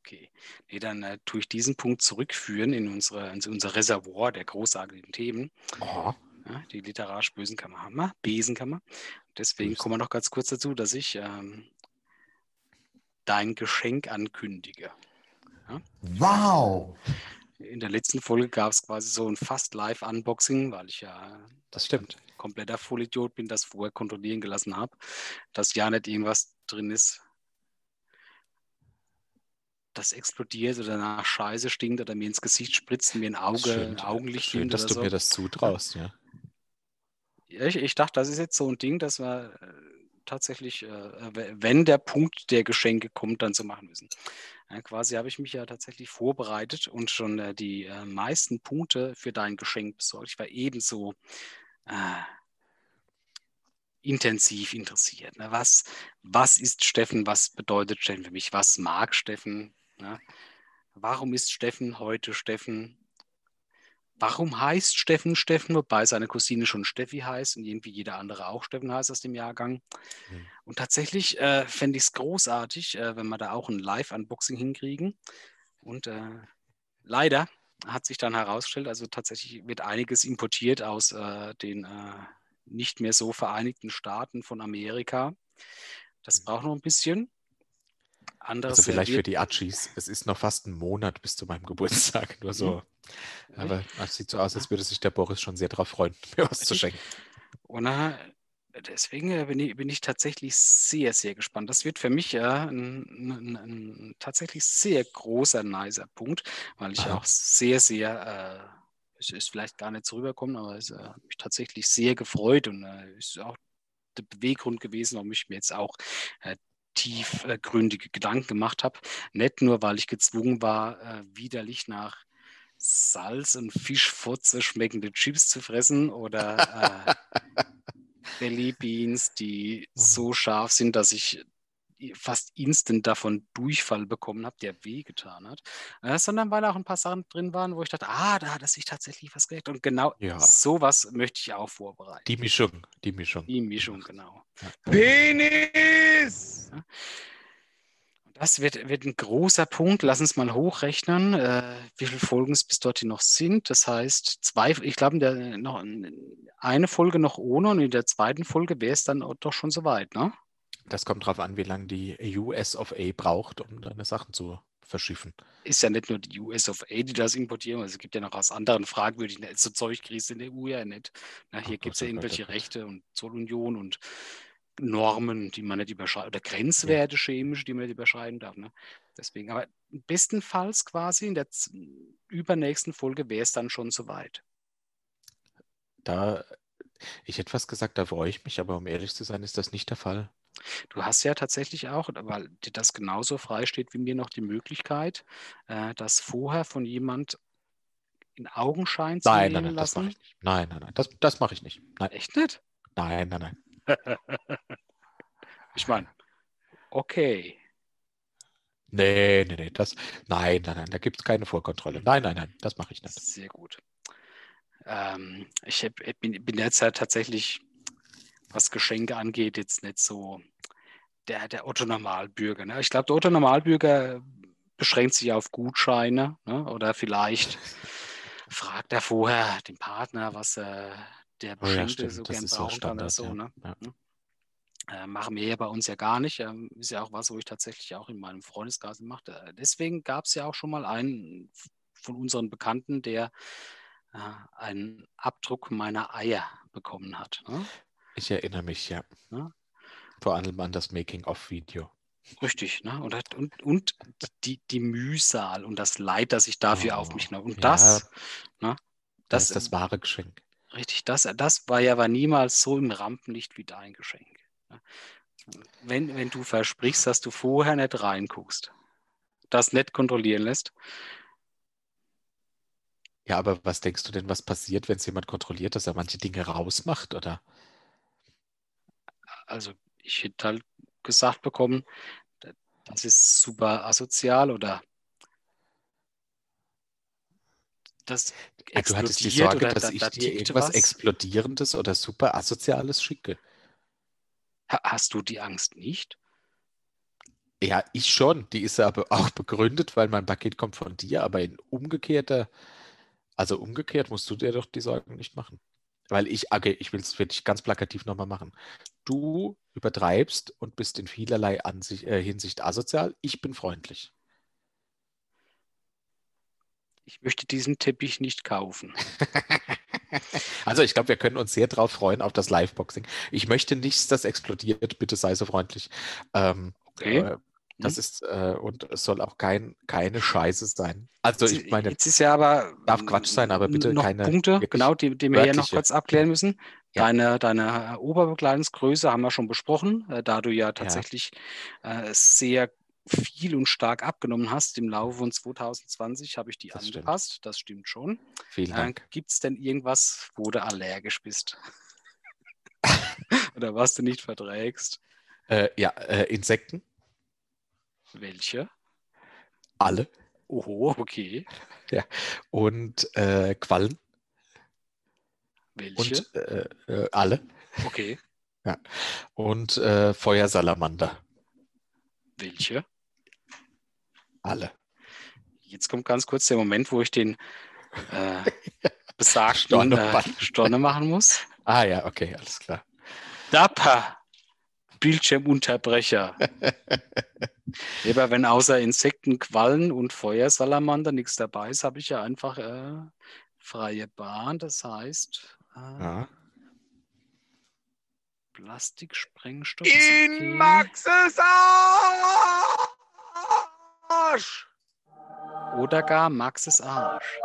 S1: Okay. Nee, dann äh, tue ich diesen Punkt zurückführen in, unsere, in unser Reservoir der großartigen Themen.
S2: Oh,
S1: Ja, die literarisch Bösenkammer haben wir, Besenkammer. Deswegen
S2: Bösen.
S1: kommen wir noch ganz kurz dazu, dass ich ähm, dein Geschenk ankündige.
S6: Wow!
S1: In der letzten Folge gab es quasi so ein fast Live-Unboxing, weil ich ja
S2: das stimmt.
S1: kompletter Vollidiot bin, das vorher kontrollieren gelassen habe, dass ja nicht irgendwas drin ist, das explodiert oder nach Scheiße stinkt oder mir ins Gesicht spritzt, mir ein Auge,
S2: schön,
S1: Augenlicht
S2: schön dass du
S1: so.
S2: mir das zutraust, ja.
S1: Ja, ich, ich dachte, das ist jetzt so ein Ding, dass wir äh, tatsächlich, äh, w- wenn der Punkt der Geschenke kommt, dann so machen müssen. Ja, quasi habe ich mich ja tatsächlich vorbereitet und schon äh, die äh, meisten Punkte für dein Geschenk besorgt. Ich war ebenso äh, intensiv interessiert. Ne? Was, was ist Steffen? Was bedeutet Steffen für mich? Was mag Steffen? Ne? Warum ist Steffen heute Steffen? Warum heißt Steffen Steffen, wobei seine Cousine schon Steffi heißt und irgendwie jeder andere auch Steffen heißt aus dem Jahrgang?
S2: Hm.
S1: Und tatsächlich äh, fände ich es großartig, äh, wenn wir da auch ein Live-Unboxing hinkriegen. Und äh, leider hat sich dann herausgestellt, also tatsächlich wird einiges importiert aus äh, den äh, nicht mehr so Vereinigten Staaten von Amerika. Das braucht noch ein bisschen. Anderes
S2: Also vielleicht für die Atschis. Es ist noch fast ein Monat bis zu meinem Geburtstag. Nur so. Aber es sieht so aus, als würde sich der Boris schon sehr darauf freuen, <laughs> mir was zu schenken.
S1: Und deswegen äh, bin ich, bin ich tatsächlich sehr, sehr gespannt. Das wird für mich äh, ein, ein, ein tatsächlich sehr großer, nicer Punkt, weil ich
S2: Aha.
S1: auch sehr, sehr, äh, es ist vielleicht gar nicht so rüberkommen, aber es äh, hat mich tatsächlich sehr gefreut und äh, ist auch der Beweggrund gewesen, warum ich mir jetzt auch äh, tiefgründige Gedanken gemacht habe. Nicht nur, weil ich gezwungen war, äh, widerlich nach Salz und Fischfotze schmeckende Chips zu fressen oder äh, <laughs> Belly Beans, die so scharf sind, dass ich fast instant davon Durchfall bekommen habe, der wehgetan hat, äh, sondern weil auch ein paar Sachen drin waren, wo ich dachte, ah, da hat er sich tatsächlich was gedacht. Und genau
S2: Ja.
S1: sowas möchte ich auch vorbereiten.
S2: Die Mischung, die Mischung.
S1: Die Mischung, genau.
S4: Penis!
S1: Und Das wird, wird ein großer Punkt. Lass uns mal hochrechnen, äh, wie viele Folgen es bis dorthin noch sind. Das heißt, zwei, ich glaube, in der, noch eine Folge noch ohne und in der zweiten Folge wäre es dann auch doch schon soweit, ne?
S2: Das kommt darauf an, wie lange die US of A braucht, um deine Sachen zu verschiffen.
S1: Ist ja nicht nur die US of A, die das importieren, also es gibt ja noch aus anderen fragwürdigen, so Zeug kriegst in der EU ja nicht. Na, hier gibt es ja
S2: oh
S1: irgendwelche
S2: oh Gott.
S1: Rechte und Zollunion und Normen, die man nicht überschreiten, oder Grenzwerte chemische, die man nicht überschreiten darf. Ne? Deswegen, aber bestenfalls quasi in der übernächsten Folge wäre es dann schon soweit.
S2: Da, ich hätte fast gesagt, da freue ich mich, aber um ehrlich zu sein, ist das nicht der Fall.
S1: Du hast ja tatsächlich auch, weil dir das genauso frei steht wie mir noch die Möglichkeit, äh, das vorher von jemand in Augenschein zu
S2: Nein, nein,
S1: nehmen
S2: nein, das mache
S1: lassen.
S2: ich nicht. Nein, nein, nein, das, das mache ich nicht. Nein,
S1: Echt nicht?
S2: nein, nein, nein.
S1: Ich meine, okay.
S2: Nee, nee, nee, das, nein, nein, nein, da gibt es keine Vorkontrolle. Nein, nein, nein, das mache ich nicht.
S1: Sehr gut. Ähm, ich hab, bin, bin jetzt ja tatsächlich, was Geschenke angeht, jetzt nicht so der, der Otto-Normalbürger. Ne? Ich glaube, der Otto-Normalbürger beschränkt sich auf Gutscheine ne? oder vielleicht <laughs> fragt er vorher den Partner, was äh, der
S2: Oh ja,
S1: Beschenkte so
S2: das
S1: gern
S2: ist so
S1: brauchen kann oder so.
S2: ja.
S1: Ne?
S2: Ja.
S1: Äh, machen wir ja bei uns ja gar nicht. Ähm, ist ja auch was, wo ich tatsächlich auch in meinem Freundeskreis mache. Deswegen gab es ja auch schon mal einen von unseren Bekannten, der äh, einen Abdruck meiner Eier bekommen hat. Ne?
S2: Ich erinnere mich, ja.
S1: Ja.
S2: Vor allem an das Making-of-Video.
S1: Richtig, ne? Und, und, und die, die Mühsal und das Leid, das ich dafür
S2: Oh,
S1: auf mich nehme. Und
S2: ja,
S1: das, ne?
S2: Das
S1: Das,
S2: ist das wahre Geschenk.
S1: richtig, das, das war ja aber niemals so im Rampenlicht wie dein Geschenk. ne? Wenn, wenn du versprichst, dass du vorher nicht reinguckst, das nicht kontrollieren lässt,
S2: Ja, aber was denkst du denn, was passiert, wenn es jemand kontrolliert, dass er manche Dinge rausmacht, oder?
S1: Also ich hätte halt gesagt bekommen, Das ist super asozial oder das
S2: Ja, du hattest die
S1: explodiert
S2: Sorge,
S1: oder
S2: dass
S1: da,
S2: ich
S1: da
S2: dir irgendwas
S1: was.
S2: Explodierendes oder super Asoziales schicke.
S1: Ha- Hast du die Angst nicht?
S2: Ja, ich schon. Die ist aber auch begründet, weil mein Paket kommt von dir, aber in umgekehrter, also umgekehrt musst du dir doch die Sorgen nicht machen. Weil ich, okay, ich will es wirklich ganz plakativ nochmal machen. Du übertreibst und bist in vielerlei Ansicht, äh, Hinsicht asozial. Ich bin freundlich.
S1: Ich möchte diesen Teppich nicht kaufen. <laughs>
S2: Also ich glaube, wir können uns sehr drauf freuen auf das Live-Boxing. Ich möchte nichts, das explodiert. Bitte sei so freundlich. Ähm,
S1: Okay.
S2: äh, das ist, äh, und es soll auch kein, keine Scheiße sein. Also ich meine,
S1: Jetzt ist ja aber
S2: darf Quatsch sein, aber bitte
S1: noch
S2: keine
S1: Punkte, genau, die, die wir hier noch kurz abklären müssen.
S2: Ja.
S1: Deine, deine Oberbekleidungsgröße haben wir schon besprochen, äh, da du ja tatsächlich äh, sehr viel und stark abgenommen hast im Laufe von 2020, habe ich die
S2: Das stimmt.
S1: angepasst. Das stimmt schon.
S2: vielen
S1: Äh,
S2: Dank.
S1: Gibt es denn irgendwas, wo du allergisch bist? <laughs> Oder was du nicht verträgst?
S2: Äh, ja, äh, Insekten,
S1: Welche?
S2: alle.
S1: Oho, okay.
S2: Und äh, Quallen
S1: Welche?
S2: und äh, äh, alle.
S1: okay.
S2: Und äh, Feuersalamander,
S1: Welche?
S2: alle.
S1: Jetzt kommt ganz kurz der Moment, wo ich den äh, <laughs> besagten
S2: Stornoband.
S1: äh, Storne machen muss.
S2: Ah ja, okay, alles klar.
S1: Dapper! Bildschirmunterbrecher. <laughs> Aber wenn außer Insekten, Quallen und Feuersalamander nichts dabei ist, habe ich ja einfach äh, freie Bahn. Das heißt, äh,
S2: Ja.
S1: Plastiksprengstoff ist okay.
S4: In Maxes Arsch!
S1: oder gar Maxes Arsch.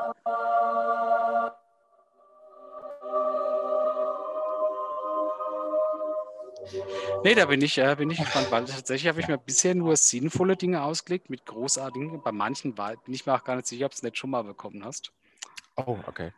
S1: Nee, da bin ich, äh, bin ich gespannt, weil tatsächlich habe ich mir bisher nur sinnvolle Dinge ausgelegt mit großartigen. Bei manchen war, bin ich mir auch gar nicht sicher, ob du es nicht schon mal bekommen hast.
S2: Oh, okay.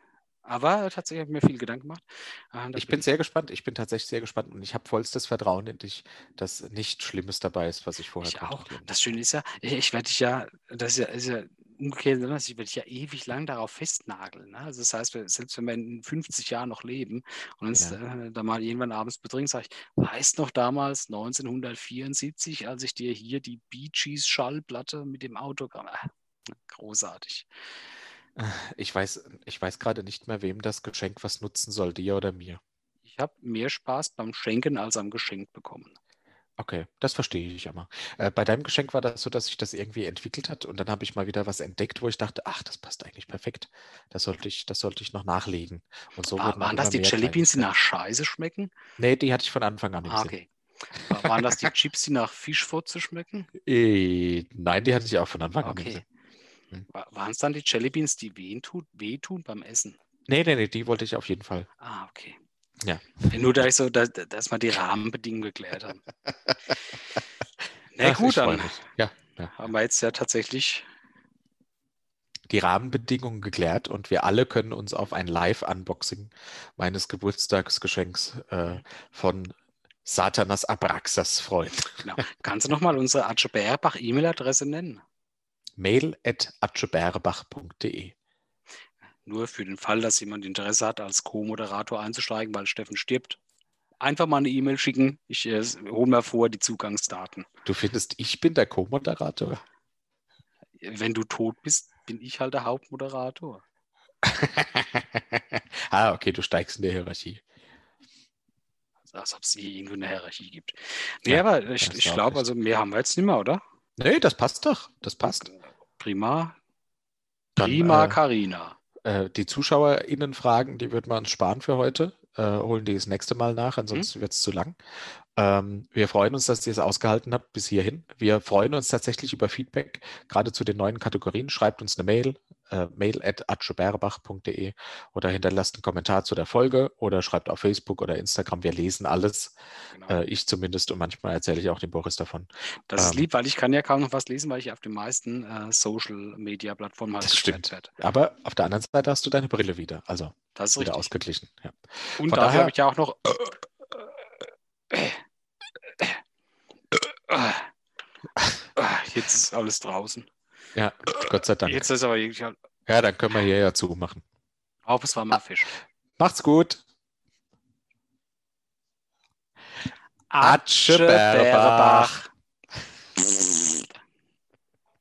S1: Aber tatsächlich habe ich mir viel Gedanken gemacht. Äh, da
S2: Ich bin sehr gespannt. Ich bin tatsächlich sehr gespannt und ich habe vollstes Vertrauen in dich, dass nichts Schlimmes dabei ist, was ich vorher
S1: Ich auch. Das Schöne ist ja, ich ich werde dich ja, das ist ja, ist ja umgekehrt, ich werde dich ja ewig lang darauf festnageln. Ne? Also das heißt, selbst wenn wir in 50 Jahren noch leben und uns
S2: Ja.
S1: äh, da mal irgendwann abends betrinken, sage ich, weißt noch damals 1974, als ich dir hier die Bee Gees Schallplatte mit dem Autogramm, ah, großartig.
S2: Ich weiß, ich weiß gerade nicht mehr, wem das Geschenk was nutzen soll, dir oder mir.
S1: Ich habe mehr Spaß beim Schenken als am Geschenk bekommen.
S2: Okay, das verstehe ich aber. Äh, bei deinem Geschenk war das so, dass sich das irgendwie entwickelt hat und dann habe ich mal wieder was entdeckt, wo ich dachte, ach, das passt eigentlich perfekt. Das sollte ich, das sollte ich noch nachlegen. Und so
S1: War, waren das die
S2: mehr
S1: Jelly Beans, die nach. Scheiße schmecken?
S2: Nee, die hatte ich von Anfang an im
S1: Ah,
S2: Sinn.
S1: okay. War- Waren das die Chips, die nach Fischfotze schmecken?
S2: Äh, nein, die hatte ich auch von Anfang an im
S1: Okay.
S2: Sinn. Hm.
S1: Waren es dann die Jellybeans, die wehtun, wehtun beim Essen?
S2: Nee, nee, nee, die wollte ich auf jeden Fall.
S1: Ah, okay.
S2: Ja.
S1: Nur, da ich so, dass, dass wir die Rahmenbedingungen geklärt haben. <laughs> Na
S2: ich
S1: gut, dann.
S2: Ja, ja.
S1: haben wir jetzt ja tatsächlich.
S2: die Rahmenbedingungen geklärt und wir alle können uns auf ein Live-Unboxing meines Geburtstagsgeschenks äh, von Satanas Abraxas freuen.
S1: Genau. Kannst du nochmal unsere Atze Bärbach E-Mail-Adresse nennen?
S2: Mail at atscheberbach.de.
S1: Nur für den Fall, dass jemand Interesse hat, als Co-Moderator einzusteigen, weil Steffen stirbt. Einfach mal eine E-Mail schicken. Ich äh, hole mir vor die Zugangsdaten.
S2: Du findest, ich bin der Co-Moderator?
S1: Wenn du tot bist, bin ich halt der Hauptmoderator. <laughs>
S2: ah, okay, du steigst in der Hierarchie.
S1: Als ob es hier irgendwo eine Hierarchie gibt. Nee,
S2: Ja,
S1: aber ich, ich glaube, also mehr haben wir jetzt nicht mehr, oder?
S2: Nee, das passt doch. Das passt.
S1: Prima.
S2: Dann,
S1: Prima,
S2: äh,
S1: Karina.
S2: Äh, die ZuschauerInnen-Fragen, die würden wir uns sparen für heute. Äh, holen die das nächste Mal nach, ansonsten wird es zu lang. Ähm, wir freuen uns, dass ihr es ausgehalten habt bis hierhin. Wir freuen uns tatsächlich über Feedback, gerade zu den neuen Kategorien. Schreibt uns eine Mail, äh, mail at atscheberbach.de oder hinterlasst einen Kommentar zu der Folge oder schreibt auf Facebook oder Instagram. Wir lesen alles.
S1: Genau.
S2: Äh, ich zumindest und manchmal erzähle ich auch dem Boris davon.
S1: das ist
S2: ähm,
S1: lieb, weil ich kann ja kaum noch was lesen, weil ich auf den meisten äh, Social-Media-Plattformen halt
S2: Das stimmt. Aber auf der anderen Seite hast du deine Brille wieder. Also
S1: Das ist
S2: wieder
S1: richtig.
S2: ausgeglichen. Ja.
S1: Und
S2: Von
S1: dafür habe ich ja auch noch. <laughs> Jetzt ist alles draußen.
S2: Ja, Gott sei Dank.
S1: Jetzt ist aber wirklich. halt-
S2: Ja, dann können wir hier ja zumachen.
S1: Auch es war mal Fisch.
S2: Macht's gut. Atsche Bärbach.
S1: Bärbach.